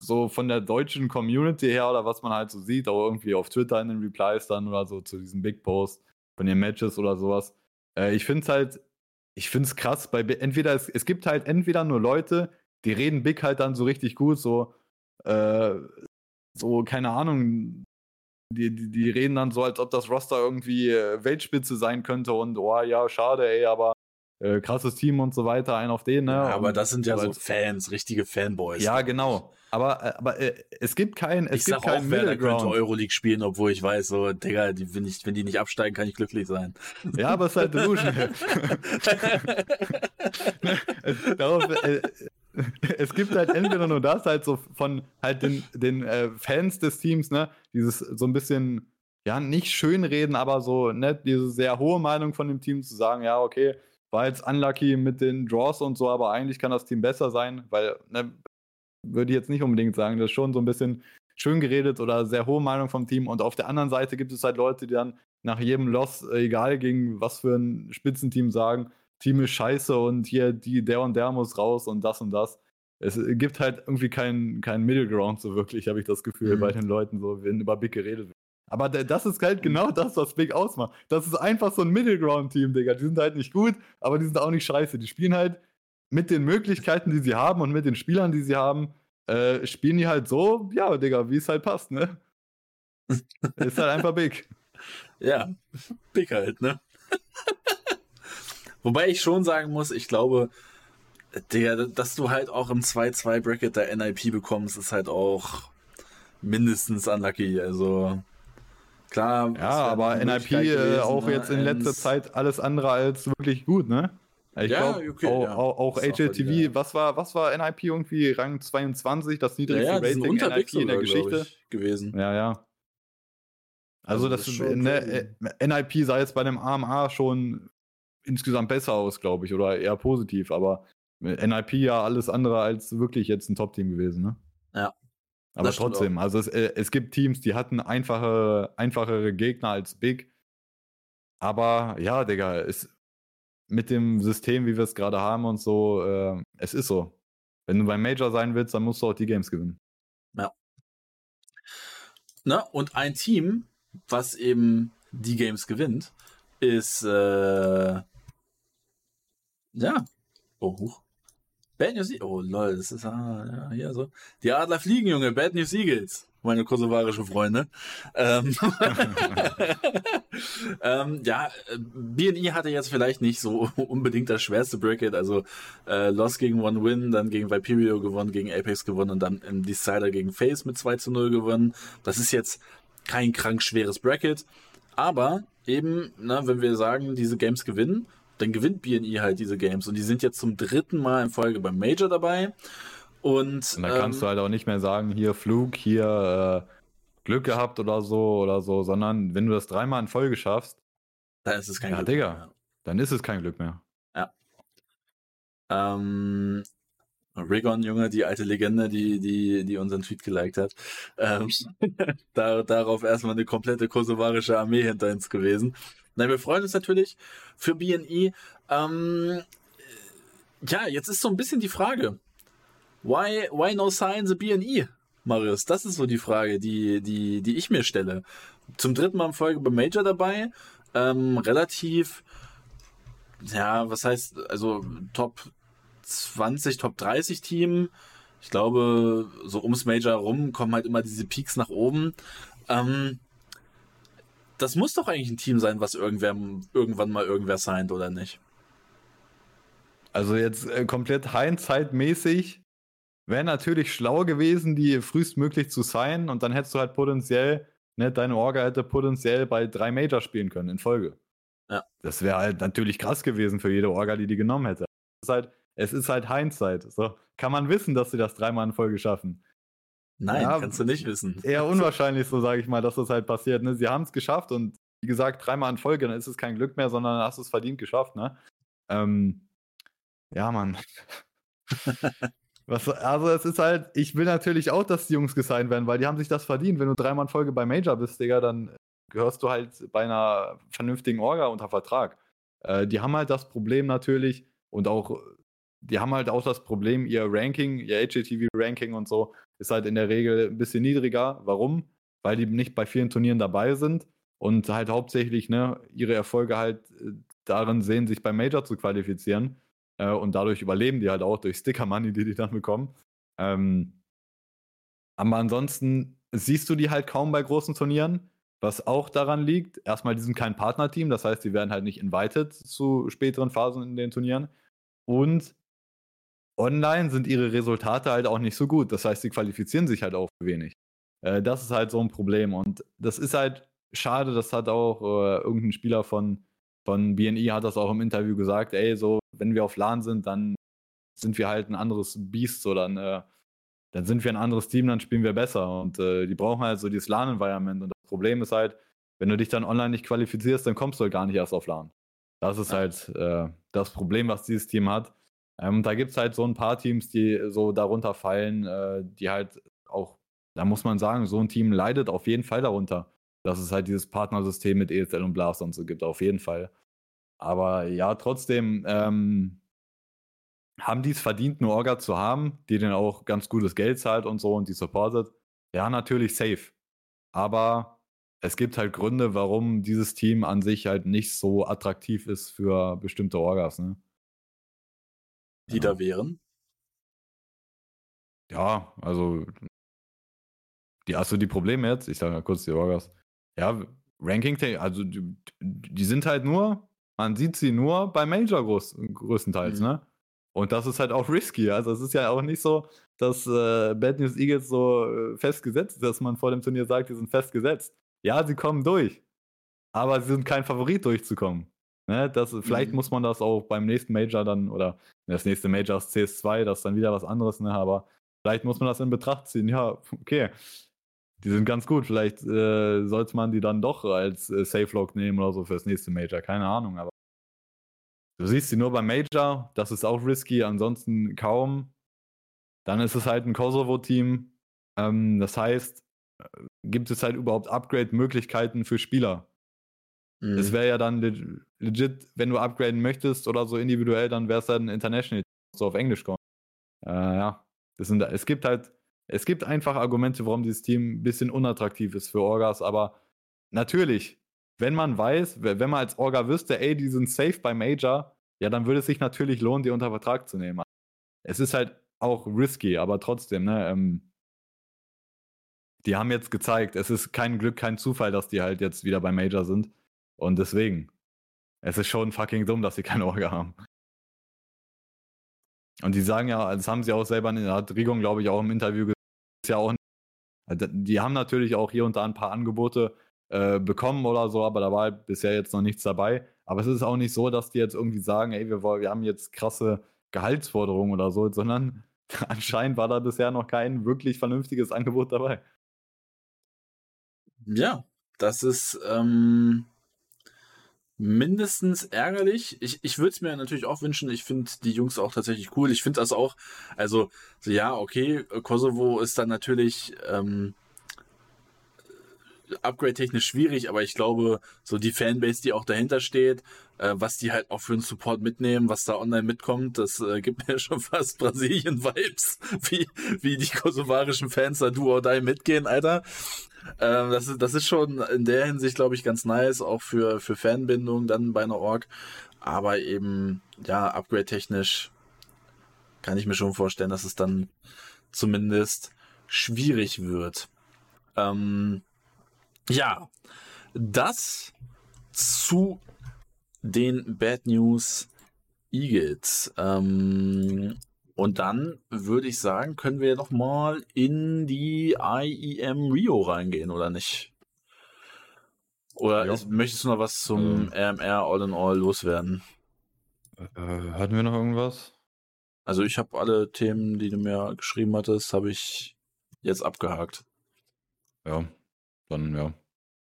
so von der deutschen Community her oder was man halt so sieht, auch irgendwie auf Twitter in den Replies dann oder so zu diesem Big Post von den Matches oder sowas. Äh, ich finde es halt, ich finde es krass, bei entweder es, es gibt halt entweder nur Leute, die reden Big halt dann so richtig gut, so, äh, so, keine Ahnung, die, die, die, reden dann so, als ob das Roster irgendwie äh, Weltspitze sein könnte und oh ja, schade, ey, aber äh, krasses Team und so weiter, ein auf den, ne? Ja, aber das sind ja so Fans, richtige Fanboys. Ja, genau. Aber, äh, aber äh, es gibt kein, es ich gibt sag kein auch, Werder könnte Euroleague spielen, obwohl ich weiß, so, Digga, die, wenn, ich, wenn die nicht absteigen, kann ich glücklich sein. Ja, aber es ist halt Delusion. *laughs* *laughs* Darauf, äh, es gibt halt entweder nur das halt so von halt den, den äh, Fans des Teams, ne, dieses so ein bisschen, ja, nicht schönreden, aber so, ne, diese sehr hohe Meinung von dem Team zu sagen, ja, okay, war jetzt unlucky mit den Draws und so, aber eigentlich kann das Team besser sein, weil, ne, würde ich jetzt nicht unbedingt sagen, das ist schon so ein bisschen schön geredet oder sehr hohe Meinung vom Team. Und auf der anderen Seite gibt es halt Leute, die dann nach jedem Loss, egal gegen was für ein Spitzenteam sagen, Team ist scheiße und hier die, der und der muss raus und das und das. Es gibt halt irgendwie keinen kein Middle Ground so wirklich, habe ich das Gefühl, mhm. bei den Leuten, so, wenn über Big geredet wird. Aber das ist halt genau das, was Big ausmacht. Das ist einfach so ein Middle Ground Team, Digga. Die sind halt nicht gut, aber die sind auch nicht scheiße. Die spielen halt mit den Möglichkeiten, die sie haben und mit den Spielern, die sie haben, äh, spielen die halt so, ja, Digga, wie es halt passt, ne? ist halt einfach Big. *laughs* Ja, Big halt, ne? *laughs* Wobei ich schon sagen muss, ich glaube, der, dass du halt auch im 2-2-Bracket der NIP bekommst, ist halt auch mindestens unlucky. Also klar. Ja, aber NIP äh, gewesen, auch ne? jetzt in letzter Zeit alles andere als wirklich gut, ne? Ich ja, glaube, okay, auch, ja. auch, auch HLTV, ja. was war, was war NIP irgendwie Rang 22, das niedrigste ja, Rating NIP in der Geschichte gewesen. Ja, ja. Also, also das, das ne, NIP sah jetzt bei dem AMA schon insgesamt besser aus, glaube ich, oder eher positiv, aber NIP ja alles andere als wirklich jetzt ein Top-Team gewesen, ne? Ja. Aber trotzdem, also es, äh, es gibt Teams, die hatten einfache, einfachere Gegner als Big. Aber ja, Digga, es, mit dem System, wie wir es gerade haben und so, äh, es ist so. Wenn du beim Major sein willst, dann musst du auch die Games gewinnen. Ja. Na, und ein Team, was eben die Games gewinnt, ist äh, ja. Oh, huch. Bad News Eagles. Oh, lol, das ist ah, ja, hier so. Die Adler fliegen, Junge. Bad News Eagles. Meine kosovarischen Freunde. Ähm, *laughs* ähm, ja, BNI hatte jetzt vielleicht nicht so unbedingt das schwerste Bracket. Also äh, Loss gegen One Win, dann gegen Viperio gewonnen, gegen Apex gewonnen und dann im Decider gegen Face mit 2 zu 0 gewonnen. Das ist jetzt kein krank schweres Bracket. Aber eben, na, wenn wir sagen, diese Games gewinnen, dann gewinnt BNI halt diese Games. Und die sind jetzt zum dritten Mal in Folge beim Major dabei. Und, und da ähm, kannst du halt auch nicht mehr sagen, hier Flug, hier äh, Glück gehabt oder so oder so, sondern wenn du das dreimal in Folge schaffst, dann ist es kein ja, Glück Digga, mehr. Dann ist es kein Glück mehr. Ja. Ähm, Rigon, Junge, die alte Legende, die, die, die unseren Tweet geliked hat. Ähm, *laughs* da, darauf erstmal eine komplette kosovarische Armee hinter uns gewesen. Na, wir freuen uns natürlich für BNE. Ähm, ja, jetzt ist so ein bisschen die Frage. Why, why no sign the BNE, Marius? Das ist so die Frage, die, die, die ich mir stelle. Zum dritten Mal in Folge beim Major dabei. Ähm, relativ, ja, was heißt, also Top 20, Top 30 Team. Ich glaube, so ums Major rum kommen halt immer diese Peaks nach oben. Ähm, das muss doch eigentlich ein Team sein, was irgendwer, irgendwann mal irgendwer signed, oder nicht? Also jetzt äh, komplett Hindsight-mäßig wäre natürlich schlau gewesen, die frühestmöglich zu signen und dann hättest du halt potenziell, ne, deine Orga hätte potenziell bei drei Major spielen können in Folge. Ja. Das wäre halt natürlich krass gewesen für jede Orga, die die genommen hätte. Es ist halt, es ist halt Hindsight. So kann man wissen, dass sie das dreimal in Folge schaffen. Nein, ja, kannst du nicht wissen. Eher *laughs* unwahrscheinlich, so sage ich mal, dass das halt passiert. Ne? Sie haben es geschafft und wie gesagt, dreimal in Folge, dann ist es kein Glück mehr, sondern hast es verdient geschafft, ne? Ähm, ja, Mann. *laughs* Was, also es ist halt, ich will natürlich auch, dass die Jungs gesigned werden, weil die haben sich das verdient. Wenn du dreimal in Folge bei Major bist, Digga, dann gehörst du halt bei einer vernünftigen Orga unter Vertrag. Äh, die haben halt das Problem natürlich und auch, die haben halt auch das Problem, ihr Ranking, ihr HATV-Ranking und so ist halt in der Regel ein bisschen niedriger. Warum? Weil die nicht bei vielen Turnieren dabei sind und halt hauptsächlich ne, ihre Erfolge halt äh, darin sehen, sich beim Major zu qualifizieren. Äh, und dadurch überleben die halt auch durch Sticker-Money, die die dann bekommen. Ähm, aber ansonsten siehst du die halt kaum bei großen Turnieren, was auch daran liegt, erstmal, die sind kein Partnerteam, das heißt, die werden halt nicht invited zu späteren Phasen in den Turnieren. Und online sind ihre Resultate halt auch nicht so gut. Das heißt, sie qualifizieren sich halt auch wenig. Äh, das ist halt so ein Problem. Und das ist halt schade, das hat auch äh, irgendein Spieler von von BNI hat das auch im Interview gesagt, ey, so, wenn wir auf LAN sind, dann sind wir halt ein anderes Biest, so dann, äh, dann sind wir ein anderes Team, dann spielen wir besser. Und äh, die brauchen halt so dieses LAN-Environment. Und das Problem ist halt, wenn du dich dann online nicht qualifizierst, dann kommst du halt gar nicht erst auf LAN. Das ist halt äh, das Problem, was dieses Team hat. Ähm, da gibt es halt so ein paar Teams, die so darunter fallen, äh, die halt auch, da muss man sagen, so ein Team leidet auf jeden Fall darunter dass es halt dieses Partnersystem mit ESL und Blast und so gibt, auf jeden Fall. Aber ja, trotzdem ähm, haben die es verdient, eine Orga zu haben, die dann auch ganz gutes Geld zahlt und so und die supportet. Ja, natürlich safe. Aber es gibt halt Gründe, warum dieses Team an sich halt nicht so attraktiv ist für bestimmte Orgas, ne? Die ja. da wären? Ja, also die, hast du die Probleme jetzt? Ich sage mal kurz die Orgas. Ja, Ranking, also die, die, sind halt nur, man sieht sie nur bei Major groß, größtenteils, mhm. ne? Und das ist halt auch risky. Also es ist ja auch nicht so, dass äh, Bad News Eagles so äh, festgesetzt ist, dass man vor dem Turnier sagt, die sind festgesetzt. Ja, sie kommen durch. Aber sie sind kein Favorit durchzukommen. Ne? Das, vielleicht mhm. muss man das auch beim nächsten Major dann, oder das nächste Major ist CS2, das ist dann wieder was anderes, ne? Aber vielleicht muss man das in Betracht ziehen. Ja, okay die sind ganz gut. Vielleicht äh, sollte man die dann doch als äh, Safe Log nehmen oder so fürs nächste Major. Keine Ahnung, aber du siehst sie nur beim Major. Das ist auch risky. Ansonsten kaum. Dann ist es halt ein Kosovo-Team. Ähm, das heißt, äh, gibt es halt überhaupt Upgrade-Möglichkeiten für Spieler? Mhm. Es wäre ja dann legit, wenn du upgraden möchtest oder so individuell, dann wäre es dann International, so auf Englisch kommen. Äh, ja, sind, es gibt halt es gibt einfach Argumente, warum dieses Team ein bisschen unattraktiv ist für Orgas, aber natürlich, wenn man weiß, wenn man als Orga wüsste, ey, die sind safe bei Major, ja, dann würde es sich natürlich lohnen, die unter Vertrag zu nehmen. Es ist halt auch risky, aber trotzdem, ne, ähm, die haben jetzt gezeigt, es ist kein Glück, kein Zufall, dass die halt jetzt wieder bei Major sind. Und deswegen, es ist schon fucking dumm, dass sie keine Orga haben. Und die sagen ja, das haben sie auch selber, hat Rigon, glaube ich, auch im Interview gesagt, ja auch, also die haben natürlich auch hier und da ein paar Angebote äh, bekommen oder so, aber da war bisher jetzt noch nichts dabei. Aber es ist auch nicht so, dass die jetzt irgendwie sagen, ey, wir, wir haben jetzt krasse Gehaltsforderungen oder so, sondern *laughs* anscheinend war da bisher noch kein wirklich vernünftiges Angebot dabei. Ja, das ist ähm, mindestens ärgerlich. Ich, ich würde es mir natürlich auch wünschen. Ich finde die Jungs auch tatsächlich cool. Ich finde das auch, also, so, ja, okay, Kosovo ist dann natürlich ähm, upgrade-technisch schwierig, aber ich glaube, so die Fanbase, die auch dahinter steht, äh, was die halt auch für einen Support mitnehmen, was da online mitkommt, das äh, *laughs* gibt mir schon fast Brasilien-Vibes, *laughs* wie, wie die kosovarischen Fans da du or die mitgehen, Alter. Ähm, das, ist, das ist schon in der Hinsicht, glaube ich, ganz nice, auch für, für Fanbindung dann bei einer Org. Aber eben, ja, upgrade-technisch kann ich mir schon vorstellen, dass es dann zumindest schwierig wird. Ähm, ja, das zu den Bad News Eagles. Ähm, und dann würde ich sagen, können wir noch mal in die IEM Rio reingehen, oder nicht? Oder ja. ist, möchtest du noch was zum ähm. RMR All in All loswerden? Äh, hatten wir noch irgendwas? Also ich habe alle Themen, die du mir geschrieben hattest, habe ich jetzt abgehakt. Ja, dann ja.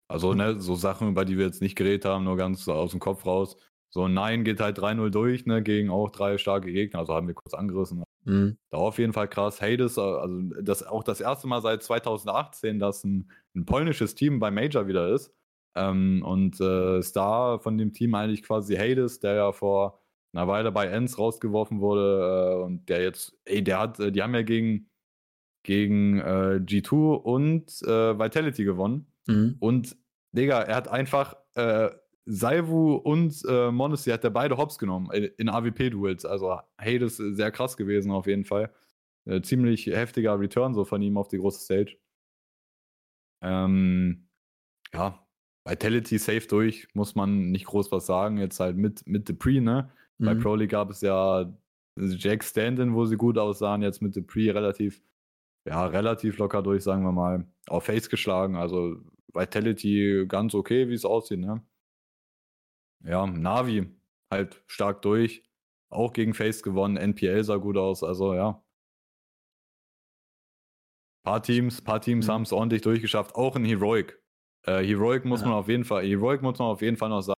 Also, ne, so Sachen, über die wir jetzt nicht geredet haben, nur ganz aus dem Kopf raus. So, Nein geht halt 3-0 durch, ne, gegen auch drei starke Gegner, also haben wir kurz angerissen. Mhm. Da auf jeden Fall krass. Hades, also das auch das erste Mal seit 2018, dass ein, ein polnisches Team beim Major wieder ist. Ähm, und äh, Star von dem Team eigentlich quasi Hades, der ja vor einer Weile bei Ends rausgeworfen wurde äh, und der jetzt, ey, der hat, äh, die haben ja gegen, gegen äh, G2 und äh, Vitality gewonnen. Mhm. Und Digga, er hat einfach äh, Salvu und äh, Monacy hat er beide Hops genommen in AWP-Duels. Also Hades sehr krass gewesen auf jeden Fall. Äh, ziemlich heftiger Return so von ihm auf die große Stage. Ähm, ja, Vitality safe durch, muss man nicht groß was sagen. Jetzt halt mit, mit Dupree, ne? Mhm. Bei Pro League gab es ja Jack Stanton, wo sie gut aussahen, jetzt mit Dupree relativ, ja, relativ locker durch, sagen wir mal. Auf Face geschlagen, also Vitality ganz okay, wie es aussieht, ne? Ja, Navi halt stark durch. Auch gegen Face gewonnen. NPL sah gut aus. Also ja. Paar Teams, paar Teams mhm. haben es ordentlich durchgeschafft. Auch in Heroic. Äh, Heroic muss ja. man auf jeden Fall, Heroic muss man auf jeden Fall noch sagen.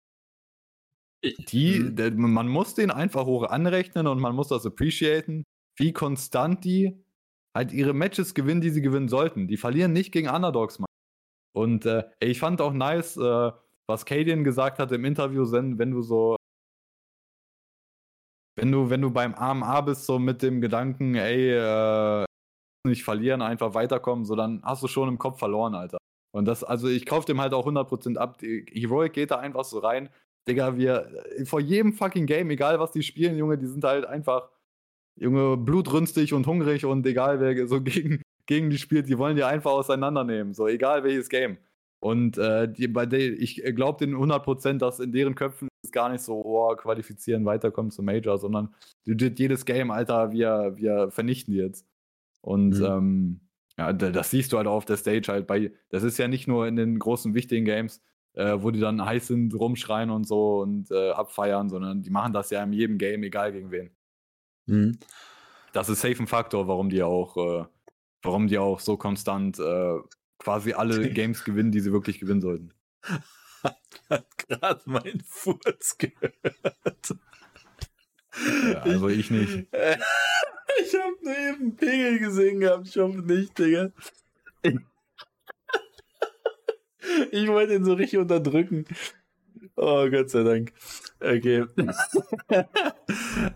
Die, mhm. man muss den einfach hoch anrechnen und man muss das appreciaten, wie konstant die halt ihre Matches gewinnen, die sie gewinnen sollten. Die verlieren nicht gegen Underdogs, Mann. Und äh, ich fand auch nice, äh, was Cadian gesagt hat im Interview, wenn, wenn du so wenn du, wenn du beim AMA bist, so mit dem Gedanken, ey, äh, nicht verlieren, einfach weiterkommen, so dann hast du schon im Kopf verloren, Alter. Und das, also ich kaufe dem halt auch 100% ab. Heroic geht da einfach so rein. Digga, wir, vor jedem fucking Game, egal was die spielen, Junge, die sind halt einfach, Junge, blutrünstig und hungrig und egal wer so *laughs* gegen, gegen die spielt, die wollen die einfach auseinandernehmen. So, egal welches Game. Und äh, die, bei der, ich glaube den 100%, dass in deren Köpfen ist gar nicht so, oh, qualifizieren, weiterkommen zum Major, sondern jedes Game, Alter, wir, wir vernichten die jetzt. Und mhm. ähm, ja, das siehst du halt auf der Stage halt bei, das ist ja nicht nur in den großen, wichtigen Games, äh, wo die dann heiß sind, rumschreien und so und äh, abfeiern, sondern die machen das ja in jedem Game, egal gegen wen. Mhm. Das ist safe ein Faktor, warum die auch, äh, warum die auch so konstant äh, quasi alle *laughs* Games gewinnen, die sie wirklich gewinnen sollten. *laughs* Hat gerade mein Furz gehört. Ja, also ich, ich nicht. *laughs* ich hab nur eben Pegel gesehen gehabt. Ich hoffe nicht, Digga. Ich wollte ihn so richtig unterdrücken. Oh, Gott sei Dank. Okay. *laughs*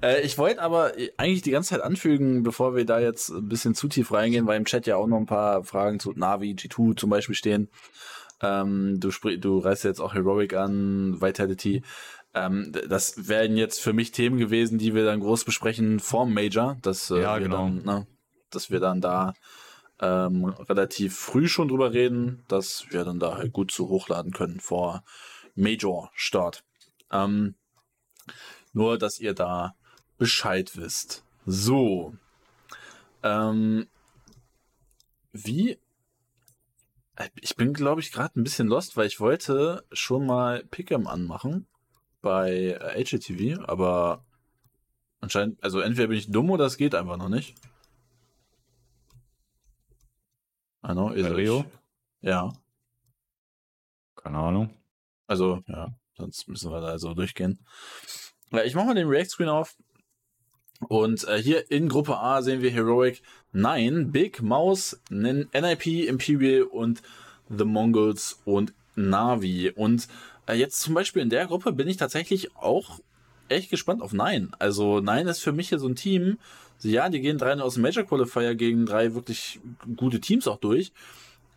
äh, ich wollte aber eigentlich die ganze Zeit anfügen, bevor wir da jetzt ein bisschen zu tief reingehen, weil im Chat ja auch noch ein paar Fragen zu Navi, G2 zum Beispiel stehen. Ähm, du, du reißt jetzt auch Heroic an, Vitality. Ähm, das wären jetzt für mich Themen gewesen, die wir dann groß besprechen vorm Major, dass, äh, ja, wir, genau. dann, ne, dass wir dann da ähm, relativ früh schon drüber reden, dass wir dann da halt gut zu hochladen können vor Major-Start. Ähm, nur, dass ihr da Bescheid wisst. So. Ähm, wie ich bin, glaube ich, gerade ein bisschen lost, weil ich wollte schon mal Pick'em anmachen bei HGTV, aber anscheinend, also entweder bin ich dumm oder es geht einfach noch nicht. I know, ist Rio? Ja. Keine Ahnung. Also, ja, sonst müssen wir da so durchgehen. Ja, ich mache mal den React-Screen auf. Und äh, hier in Gruppe A sehen wir Heroic 9, Big, Mouse, NIP, Imperial und The Mongols und Navi. Und äh, jetzt zum Beispiel in der Gruppe bin ich tatsächlich auch echt gespannt auf Nein. Also Nein ist für mich hier so ein Team. Ja, die gehen drei aus dem Major Qualifier gegen drei wirklich gute Teams auch durch.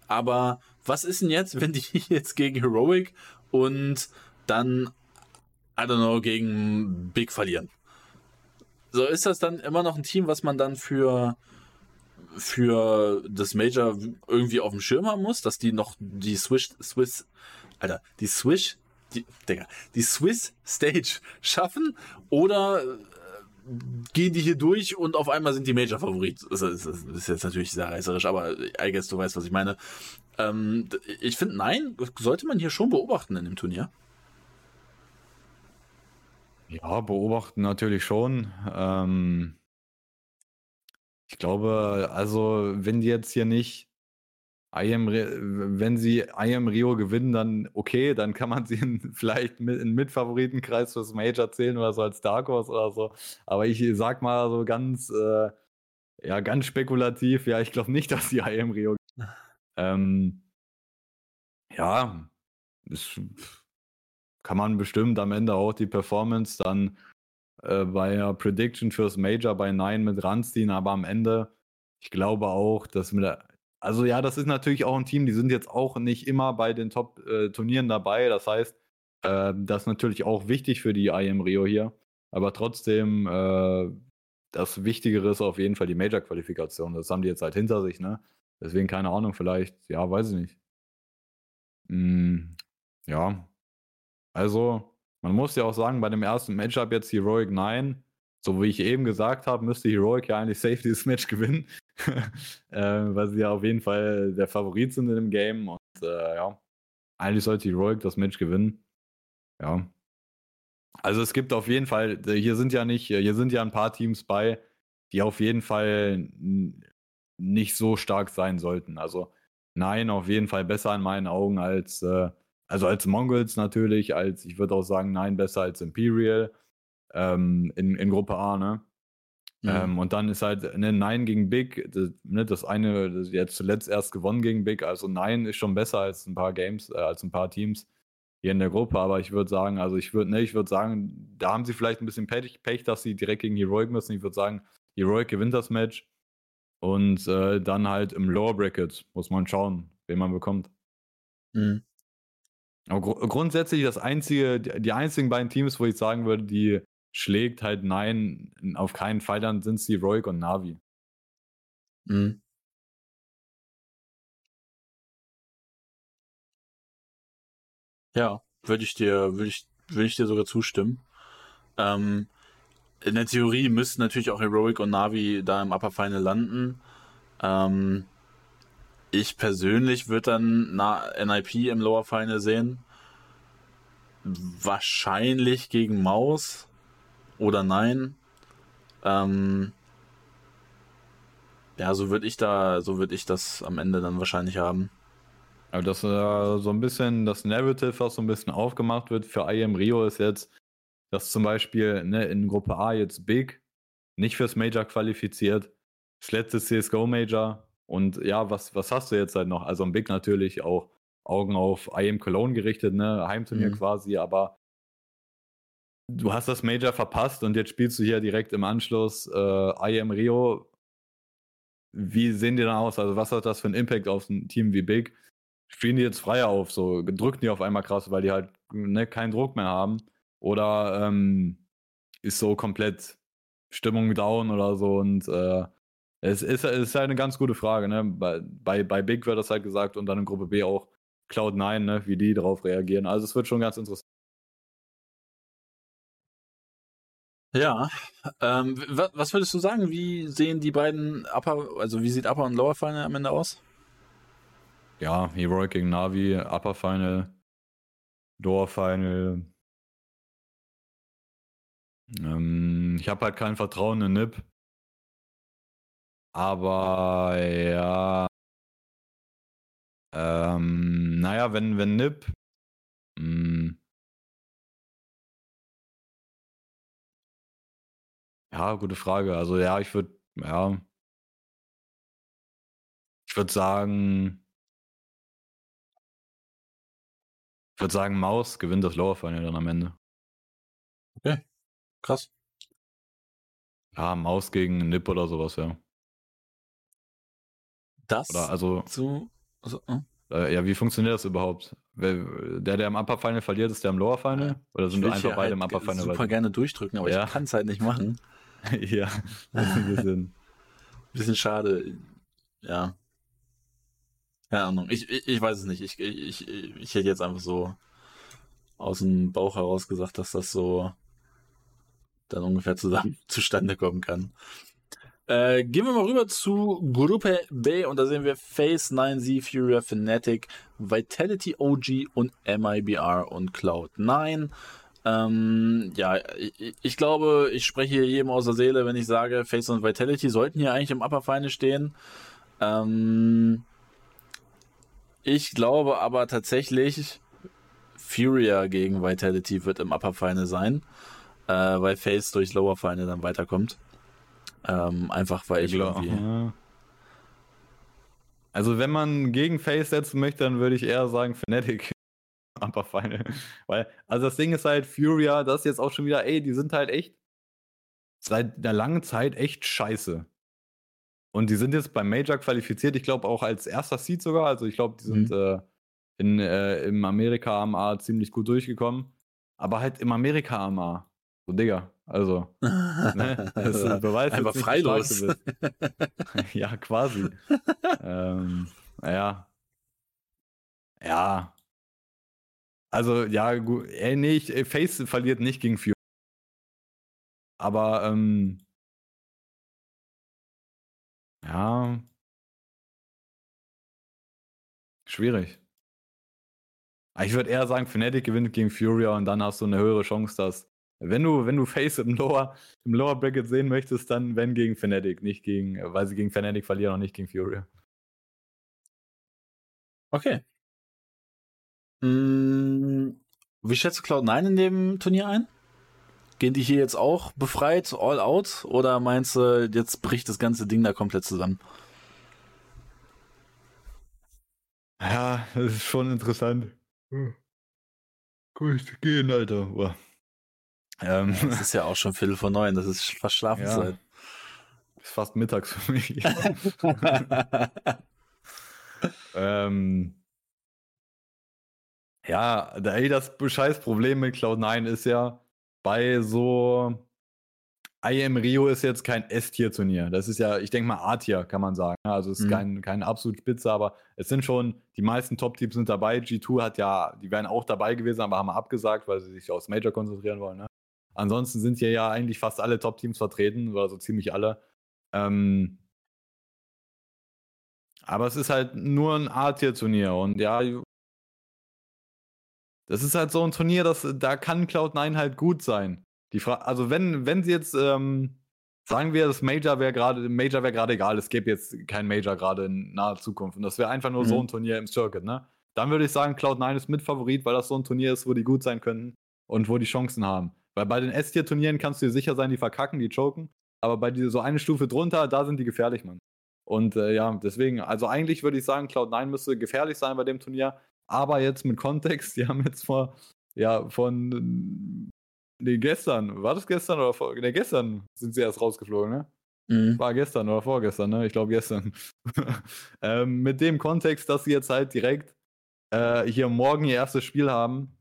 Aber was ist denn jetzt, *laughs* wenn die jetzt gegen Heroic und dann, I don't know, gegen Big verlieren? So ist das dann immer noch ein Team, was man dann für für das Major irgendwie auf dem Schirm haben muss, dass die noch die Swiss Swiss Alter, die Swiss die, Digga, die Swiss Stage *laughs* schaffen oder gehen die hier durch und auf einmal sind die Major Favorit. Das ist, jetzt natürlich sehr reißerisch, aber I guess du weißt, was ich meine. Ähm, ich finde, nein, sollte man hier schon beobachten in dem Turnier. Ja, beobachten natürlich schon. Ähm, ich glaube, also, wenn die jetzt hier nicht wenn sie IM Rio gewinnen, dann okay, dann kann man sie in, *laughs* vielleicht mit, in Mitfavoritenkreis fürs Major zählen oder so als Dark Horse oder so. Aber ich sag mal so ganz, äh, ja, ganz spekulativ, ja, ich glaube nicht, *laughs* dass die IM Rio. *laughs* ähm, ja, das kann man bestimmt am Ende auch die Performance dann äh, bei der Prediction fürs Major bei Nine mit ranziehen, aber am Ende, ich glaube auch, dass mit der, also ja, das ist natürlich auch ein Team, die sind jetzt auch nicht immer bei den Top-Turnieren dabei. Das heißt, äh, das ist natürlich auch wichtig für die IM Rio hier. Aber trotzdem, äh, das Wichtigere ist auf jeden Fall die Major-Qualifikation. Das haben die jetzt halt hinter sich, ne? Deswegen keine Ahnung, vielleicht, ja, weiß ich nicht. Hm, ja. Also, man muss ja auch sagen, bei dem ersten Matchup jetzt Heroic 9, so wie ich eben gesagt habe, müsste Heroic ja eigentlich safe dieses Match *laughs* gewinnen. Äh, weil sie ja auf jeden Fall der Favorit sind in dem Game. Und äh, ja, eigentlich sollte Heroic das Match gewinnen. Ja. Also es gibt auf jeden Fall, hier sind ja nicht, hier sind ja ein paar Teams bei, die auf jeden Fall nicht so stark sein sollten. Also nein, auf jeden Fall besser in meinen Augen als, äh, also als Mongols natürlich, als ich würde auch sagen, nein, besser als Imperial ähm, in, in Gruppe A, ne? Mhm. Ähm, und dann ist halt ne, Nein gegen Big, das, ne, das eine, das jetzt zuletzt erst gewonnen gegen Big. Also Nein ist schon besser als ein paar Games, äh, als ein paar Teams hier in der Gruppe. Aber ich würde sagen, also ich würde, ne, ich würde sagen, da haben sie vielleicht ein bisschen Pech, Pech, dass sie direkt gegen Heroic müssen. Ich würde sagen, Heroic gewinnt das Match. Und äh, dann halt im Lower Bracket muss man schauen, wen man bekommt. Mhm. Aber gr grundsätzlich das einzige, die einzigen beiden Teams, wo ich sagen würde, die schlägt halt nein, auf keinen Fall, dann sind es die Roig und Navi. Mhm. Ja, würde ich dir, würde ich, würde ich dir sogar zustimmen. Ähm, in der Theorie müssten natürlich auch Heroic und Navi da im Upper Final landen. Ähm, ich persönlich würde dann NIP im Lower Final sehen. Wahrscheinlich gegen Maus oder nein. Ähm, ja, so würde ich da, so würde ich das am Ende dann wahrscheinlich haben. Aber das äh, so ein bisschen das Narrative, was so ein bisschen aufgemacht wird für IM Rio, ist jetzt, dass zum Beispiel ne, in Gruppe A jetzt Big nicht fürs Major qualifiziert, das letzte CSGO Major und ja, was, was hast du jetzt halt noch? Also ein Big natürlich auch Augen auf IM Cologne gerichtet, ne, Heimturnier mhm. quasi, aber du hast das Major verpasst und jetzt spielst du hier direkt im Anschluss äh, IM Rio. Wie sehen die dann aus? Also, was hat das für einen Impact auf ein Team wie Big? Spielen die jetzt freier auf, so drücken die auf einmal krass, weil die halt ne, keinen Druck mehr haben? Oder ähm, ist so komplett Stimmung down oder so? Und äh, es ist, es ist halt eine ganz gute Frage. Ne? Bei, bei, bei Big wird das halt gesagt und dann in Gruppe B auch Cloud9, ne? wie die darauf reagieren. Also, es wird schon ganz interessant. Ja, ähm, was würdest du sagen? Wie sehen die beiden Upper, also wie sieht Upper und Lower Final am Ende aus? Ja, Heroic gegen Navi, Upper Final, Lower Final. Ähm, ich habe halt kein Vertrauen in Nip. Aber ja. Ähm, naja, wenn, wenn Nip. Mh, Ja, gute Frage. Also ja, ich würde, ja. Ich würde sagen. Ich würde sagen, Maus gewinnt das Lower Final dann am Ende. Okay. Krass. Ja, Maus gegen Nip oder sowas, ja. Das oder also, zu. Also, hm? äh, ja, wie funktioniert das überhaupt? Der, der im Upper Final verliert, ist der im Lower Final? Oder sind einfach beide halt im Upper Final? Ich super gerne durchdrücken, aber ja. ich kann es halt nicht machen. *laughs* ja, das ist ein bisschen. bisschen schade. Ja. Keine Ahnung. Ich, ich, ich weiß es nicht. Ich, ich, ich hätte jetzt einfach so aus dem Bauch heraus gesagt, dass das so dann ungefähr zusammen *laughs* zustande kommen kann. Äh, gehen wir mal rüber zu Gruppe B und da sehen wir Face 9Z, Furia, Fnatic, Vitality OG und MIBR und Cloud9. Ähm, ja, ich, ich, glaube, ich spreche hier jedem aus der Seele, wenn ich sage, Face und Vitality sollten hier eigentlich im Upper Final stehen. Ähm, Ich glaube aber tatsächlich, Furia gegen Vitality wird im Upper Final sein, äh, weil Face durch Lower Final dann weiterkommt. Ähm, einfach weil ich, ich irgendwie. Also wenn man gegen Face setzen möchte, dann würde ich eher sagen Fnatic *laughs* Upper Final. Weil, also das Ding ist halt, Furia, das ist jetzt auch schon wieder, ey, die sind halt echt seit einer langen Zeit echt scheiße. Und die sind jetzt beim Major qualifiziert, ich glaube auch als erster Seed sogar. Also ich glaube, die sind mhm. äh, in, äh, im Amerika-AMA ziemlich gut durchgekommen. Aber halt im Amerika-AMA. So, Digga, also. ne, das *laughs* beweist Einfach freilos. *laughs* ja, quasi. ähm, naja. Ja. Also, ja, gut. Ey, nee, ich, Face verliert nicht gegen Fury. Aber, ähm, ja. Schwierig. Ich würde eher sagen, Fnatic gewinnt gegen Furia und dann hast du eine höhere Chance, dass, wenn du, wenn du Face im Lower, im Lower Bracket sehen möchtest, dann wenn gegen Fnatic, nicht gegen, weil sie gegen Fnatic verlieren und nicht gegen Furia. Okay. Hm, wie schätzt du Cloud9 in dem Turnier ein? Gehen die hier jetzt auch befreit, all out? Oder meinst du, jetzt bricht das ganze Ding da komplett zusammen? Ja, das ist schon interessant. Hm. Gut gehen, Alter. Boah. Ähm, das ist ja auch schon Viertel vor neun, das ist fast Schlafenszeit. Ja, ist fast mittags für mich. *laughs* *laughs* ähm, ja, ey, das Scheißproblem mit Cloud9 ist ja, bei so IM Rio ist jetzt kein S-Tier-Turnier. Das ist ja, ich denke mal A-Tier, kann man sagen. Also es ist mhm. kein, kein absolut Spitze, aber es sind schon, die meisten Top-Teams sind dabei. G2 hat ja, die wären auch dabei gewesen, aber haben abgesagt, weil sie sich aufs Major konzentrieren wollen. Ne? Ansonsten sind hier ja eigentlich fast alle Top-Teams vertreten, oder so ziemlich alle. Ähm, aber es ist halt nur ein A-Tier-Turnier und ja, das ist halt so ein Turnier, das, da kann Cloud9 halt gut sein. Die Frage, also wenn, wenn sie jetzt, ähm, sagen wir, das Major wäre gerade, Major wäre gerade egal, es gäbe jetzt kein Major gerade in naher Zukunft und das wäre einfach nur mhm. so ein Turnier im Circuit, ne? Dann würde ich sagen, Cloud9 ist Mitfavorit, weil das so ein Turnier ist, wo die gut sein könnten und wo die Chancen haben. Weil bei den S-Tier-Turnieren kannst du dir sicher sein, die verkacken, die choken. Aber bei dieser so eine Stufe drunter, da sind die gefährlich, Mann. Und äh, ja, deswegen, also eigentlich würde ich sagen, Cloud9 müsste gefährlich sein bei dem Turnier. Aber jetzt mit Kontext, die haben jetzt vor, ja, von, nee, gestern, war das gestern oder vor, nee, gestern sind sie erst rausgeflogen, ne? Mhm. War gestern oder vorgestern, ne? Ich glaube gestern. *laughs* ähm, mit dem Kontext, dass sie jetzt halt direkt äh, hier morgen ihr erstes Spiel haben,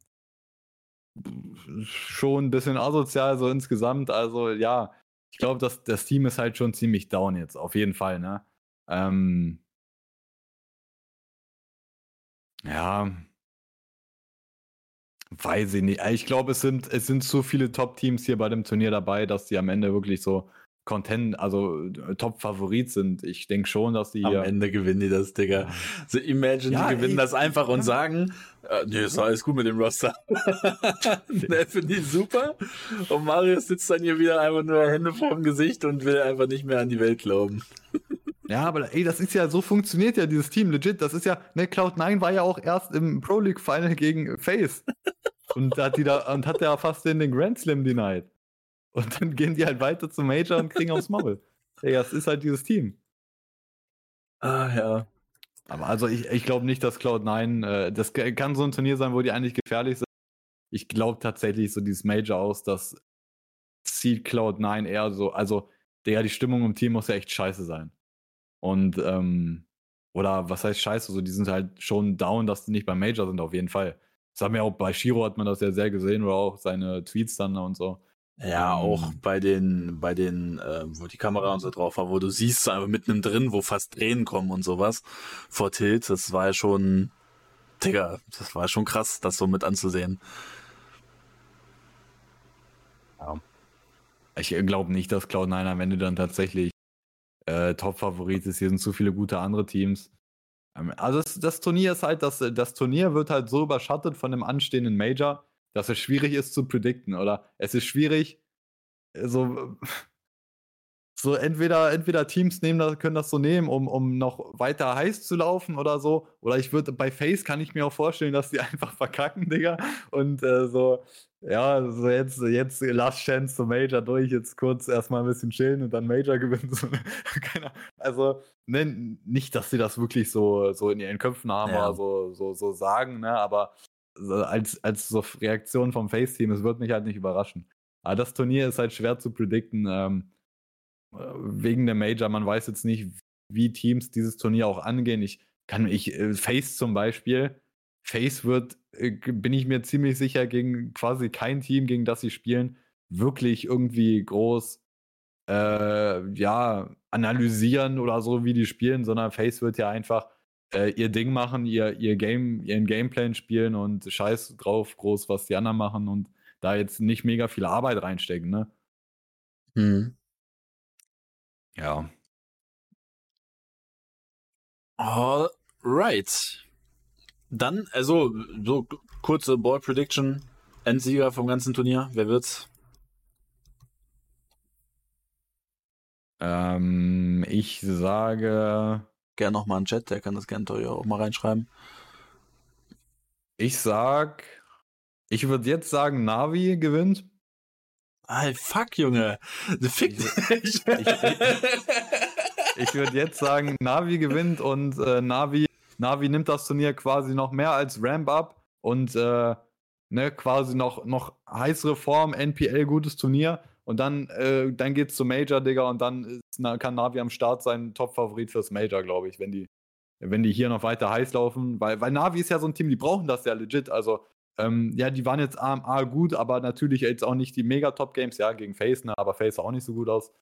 schon ein bisschen asozial so insgesamt. Also ja, ich glaube, das, das Team ist halt schon ziemlich down jetzt, auf jeden Fall, ne? Ähm, ja. Weiß ich nicht. Ich glaube, es sind, es sind zu viele Top-Teams hier bei dem Turnier dabei, dass die am Ende wirklich so Content, also äh, Top-Favorit sind. Ich denke schon, dass die. Am Ende gewinnen die das, Digga. So, imagine, ja, die gewinnen ey, das einfach und sagen, äh, nee, ist alles gut mit dem Roster. *laughs* ne, finde ich super. Und Marius sitzt dann hier wieder einfach nur Hände vorm Gesicht und will einfach nicht mehr an die Welt glauben. Ja, aber ey, das ist ja, so funktioniert ja dieses Team, legit. Das ist ja, ne, Cloud9 war ja auch erst im Pro League Final gegen Face. und hat die da, und hat ja fast den, den Grand Slam denied. Und dann gehen die halt weiter zum Major und kriegen aufs Maul. Ey, das ist halt dieses Team. Ah, ja. Aber also ich, ich glaube nicht, dass Cloud9, äh, das kann so ein Turnier sein, wo die eigentlich gefährlich sind. Ich glaube tatsächlich so dieses Major aus, das zieht Cloud9 eher so, also der, die Stimmung im Team muss ja echt scheiße sein. Und, ähm, oder was heißt scheiße, so die sind halt schon down, dass die nicht beim Major sind, auf jeden Fall. Das haben ja auch bei Shiro hat man das ja sehr gesehen, oder auch seine Tweets dann und so. Ja, auch ähm, bei den, bei den, äh, wo die Kamera und so drauf war, wo du siehst, einfach mitten drin, wo fast Tränen kommen und sowas vor Tilt, das war ja schon, Digga, das war schon krass, das so mit anzusehen. Ja. Ich glaube nicht, dass Cloud9 am Ende dann tatsächlich äh, Top-Favorit ist. Hier sind zu viele gute andere Teams. Ähm, also das, das, Turnier ist halt, das, das Turnier wird halt so überschattet von dem anstehenden Major, dass es schwierig ist zu predikten. Oder es ist schwierig, so so entweder, entweder Teams nehmen das, können das so nehmen, um, um noch weiter heiß zu laufen oder so. Oder ich würde bei Face kann ich mir auch vorstellen, dass die *laughs* einfach verkacken, Digga. Und äh, so, ja, so jetzt, jetzt Last Chance zum Major durch, jetzt kurz erstmal ein bisschen chillen und dann Major *laughs* gewinnen. So, also, ne, nicht, dass sie das wirklich so, so in ihren Köpfen haben ja. oder so, so, so sagen, ne, aber als, als so Reaktion vom Face-Team, es wird mich halt nicht überraschen. Aber das Turnier ist halt schwer zu predikten, ähm, wegen der Major. Man weiß jetzt nicht, wie Teams dieses Turnier auch angehen. Ich kann, ich, äh, Face zum Beispiel, Face wird, äh, bin ich mir ziemlich sicher, gegen quasi kein Team, gegen das sie spielen, wirklich irgendwie groß äh, ja, analysieren oder so, wie die spielen, sondern Face wird ja einfach äh, ihr Ding machen, ihr, ihr Game, ihren Gameplan spielen und scheiß drauf groß, was die anderen machen und da jetzt nicht mega viel Arbeit reinstecken, ne? Hm. Ja. Alright. Dann, also, so kurze Ball Prediction. Endsieger vom ganzen Turnier. Wer wird's? Ähm, ich sage. Gerne nochmal einen Chat, der kann das gerne auch mal reinschreiben. Ich sag. Ich würde jetzt sagen, Navi gewinnt. Ay, fuck, Junge. Fick dich. Ich, ich, ich würde jetzt sagen, Navi gewinnt und äh, Navi Navi nimmt das Turnier quasi noch mehr als Ramp-Up und äh, ne, quasi noch, noch heißere Form, NPL, gutes Turnier. Und dann, äh, dann geht's zum Major, Digga, und dann ist, kann Navi am Start sein Top-Favorit fürs Major, glaube ich, wenn die, wenn die hier noch weiter heiß laufen. Weil, weil Navi ist ja so ein Team, die brauchen das ja legit. Also, ähm, ja, die waren jetzt AMA gut, aber natürlich jetzt auch nicht die Mega-Top-Games, ja, gegen Face, ne, aber Face sah auch nicht so gut aus.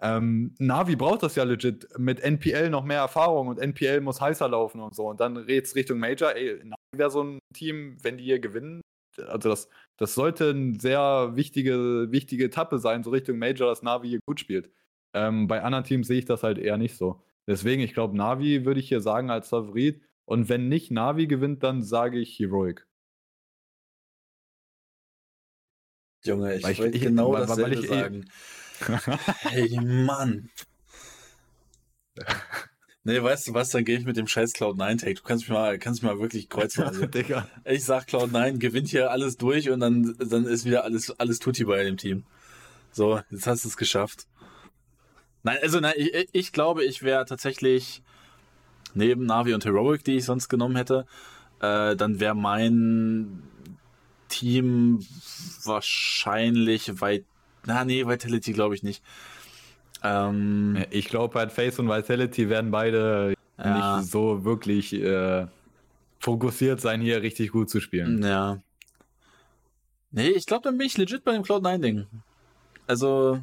Ähm, Navi braucht das ja legit mit NPL noch mehr Erfahrung und NPL muss heißer laufen und so. Und dann geht's Richtung Major. Ey, Navi wäre so ein Team, wenn die hier gewinnen. Also das, das sollte eine sehr wichtige, wichtige Etappe sein, so Richtung Major, dass Navi hier gut spielt. Ähm, bei anderen Teams sehe ich das halt eher nicht so. Deswegen, ich glaube, Navi würde ich hier sagen als Favorit. Und wenn nicht Navi gewinnt, dann sage ich Heroic. Junge, ich, ich wollte genau weil, dasselbe ich, sagen. *laughs* hey, Mann. Nee, weißt du was, dann gehe ich mit dem scheiß Cloud9-Take. Du kannst mich mal, kannst mich mal wirklich kreuzen. Also, *laughs* ich sag Cloud9 gewinnt hier alles durch und dann, dann ist wieder alles, alles Tutti bei dem Team. So, jetzt hast du es geschafft. Nein, also nein, ich, ich glaube, ich wäre tatsächlich neben Navi und Heroic, die ich sonst genommen hätte, äh, dann wäre mein Team wahrscheinlich weit na, nee, Vitality glaube ich nicht. Ähm, ich glaube, halt Face und Vitality werden beide ja. nicht so wirklich äh, fokussiert sein, hier richtig gut zu spielen. Ja. Nee, ich glaube, dann bin ich legit bei dem Cloud9-Ding. Also,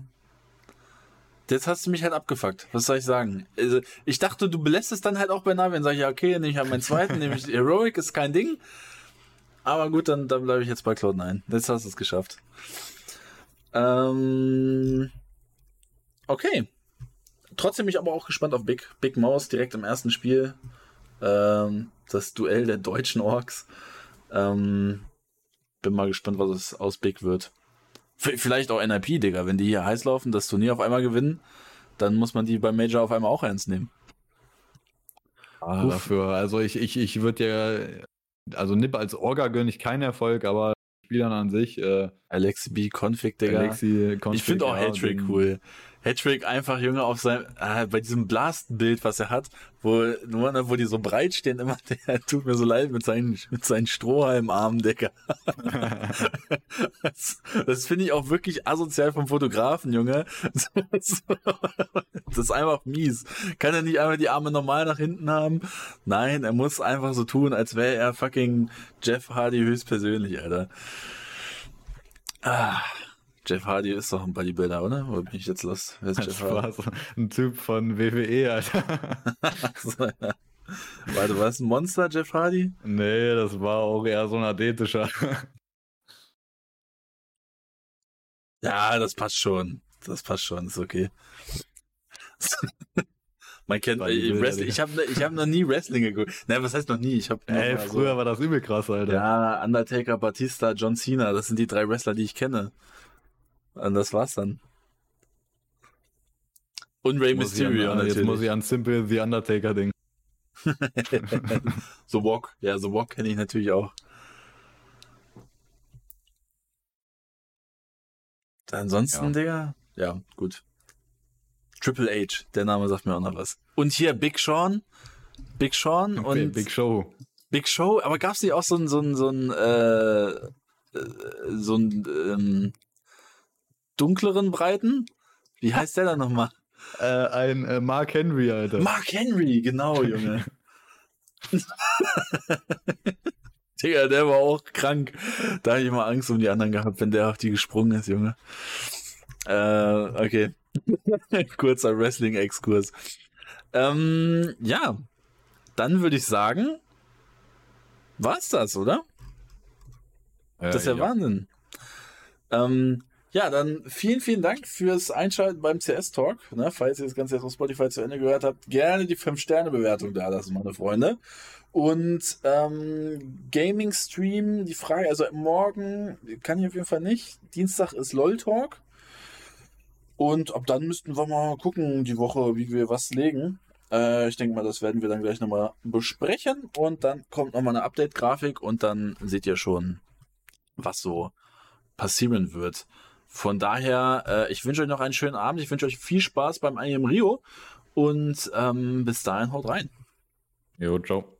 jetzt hast du mich halt abgefuckt. Was soll ich sagen? Also, ich dachte, du belässt es dann halt auch bei Navi. Dann sage ich, ja, okay, nehme ich halt meinen zweiten, *laughs* nämlich Heroic, ist kein Ding. Aber gut, dann, dann bleibe ich jetzt bei Cloud9. Jetzt hast du es geschafft. Ähm, okay. Trotzdem bin ich aber auch gespannt auf Big, Big Mouse direkt im ersten Spiel. Ähm, das Duell der deutschen Orks. Ähm, bin mal gespannt, was es aus Big wird. V vielleicht auch NIP, Digga. Wenn die hier heiß laufen, das Turnier auf einmal gewinnen, dann muss man die beim Major auf einmal auch ernst nehmen. Ah, dafür. Also ich, ich, ich würde ja, also Nip als Orga gönne ich keinen Erfolg, aber Spielern an sich. Äh, Alexi B. Config, Digga. Alexi Config, ich finde auch ja, Hattrick cool. Hattrick einfach, Junge, auf seinem, äh, bei diesem Blast-Bild, was er hat, wo, nur, ne, wo die so breit stehen, immer, *laughs* der tut mir so leid mit seinen, mit seinen Strohhalmarmen, Digga. *laughs* das, das finde ich auch wirklich asozial vom Fotografen, Junge. das *laughs* ist einfach mies. Kann er nicht einmal die Arme normal nach hinten haben? Nein, er muss einfach so tun, als wäre er fucking Jeff Hardy höchstpersönlich, Alter. Ah. Jeff Hardy ist doch ein Bodybuilder, oder? Oder bin ich jetzt los? Wer ist Jeff Hardy? ein Typ von WWE, Alter. *laughs* so, ja. Warte, war es ein Monster, Jeff Hardy? Nee, das war auch eher so ein athletischer. ja, das passt schon. Das passt schon, ist okay. *laughs* Man kennt äh, Wrestling. Ich habe ich hab noch nie Wrestling geguckt. Naja, was heißt noch nie? Ich hab Ey, früher so, war das übel krass, Alter. Ja, Undertaker, Batista, John Cena, das sind die drei Wrestler, die ich kenne. Und das war's dann. Und Rey Mysterio an, natürlich. Jetzt muss ich an Simple The Undertaker denken. *laughs* The Walk. Ja, The Walk kenne ich natürlich auch. Ansonsten, ja. Digga, ja, gut. Triple H, der Name sagt mir auch noch was. Und hier Big Sean. Big Sean okay, und. Big Show. Big Show, aber gab es nicht auch so ein, so ein, so ein, äh, äh, so ein ähm, dunkleren Breiten? Wie heißt der da nochmal? *laughs* Äh, ein äh, Mark Henry, Alter. Mark Henry, genau, Junge. *laughs* Digga, der war auch krank. Da habe ich immer Angst um die anderen gehabt, wenn der auf die gesprungen ist, Junge. Äh, okay. *laughs* Kurzer Wrestling-Exkurs. Ähm, ja. Dann würde ich sagen, war's das, oder? Äh, das ist ja, ja. Wahnsinn. Ähm, ja, dann vielen, vielen Dank fürs Einschalten beim CS Talk. Ne, falls ihr das Ganze jetzt auf Spotify zu Ende gehört habt, gerne die 5-Sterne-Bewertung da lassen, meine Freunde. Und ähm, Gaming Stream, die Frage, also morgen kann ich auf jeden Fall nicht. Dienstag ist LOL Talk. Und ab dann müssten wir mal gucken, die Woche, wie wir was legen. Äh, ich denke mal, das werden wir dann gleich nochmal besprechen. Und dann kommt nochmal eine Update-Grafik und dann seht ihr schon, was so passieren wird. Von daher, äh, ich wünsche euch noch einen schönen Abend. Ich wünsche euch viel Spaß beim IM Rio. Und ähm, bis dahin haut rein. Jo, ciao.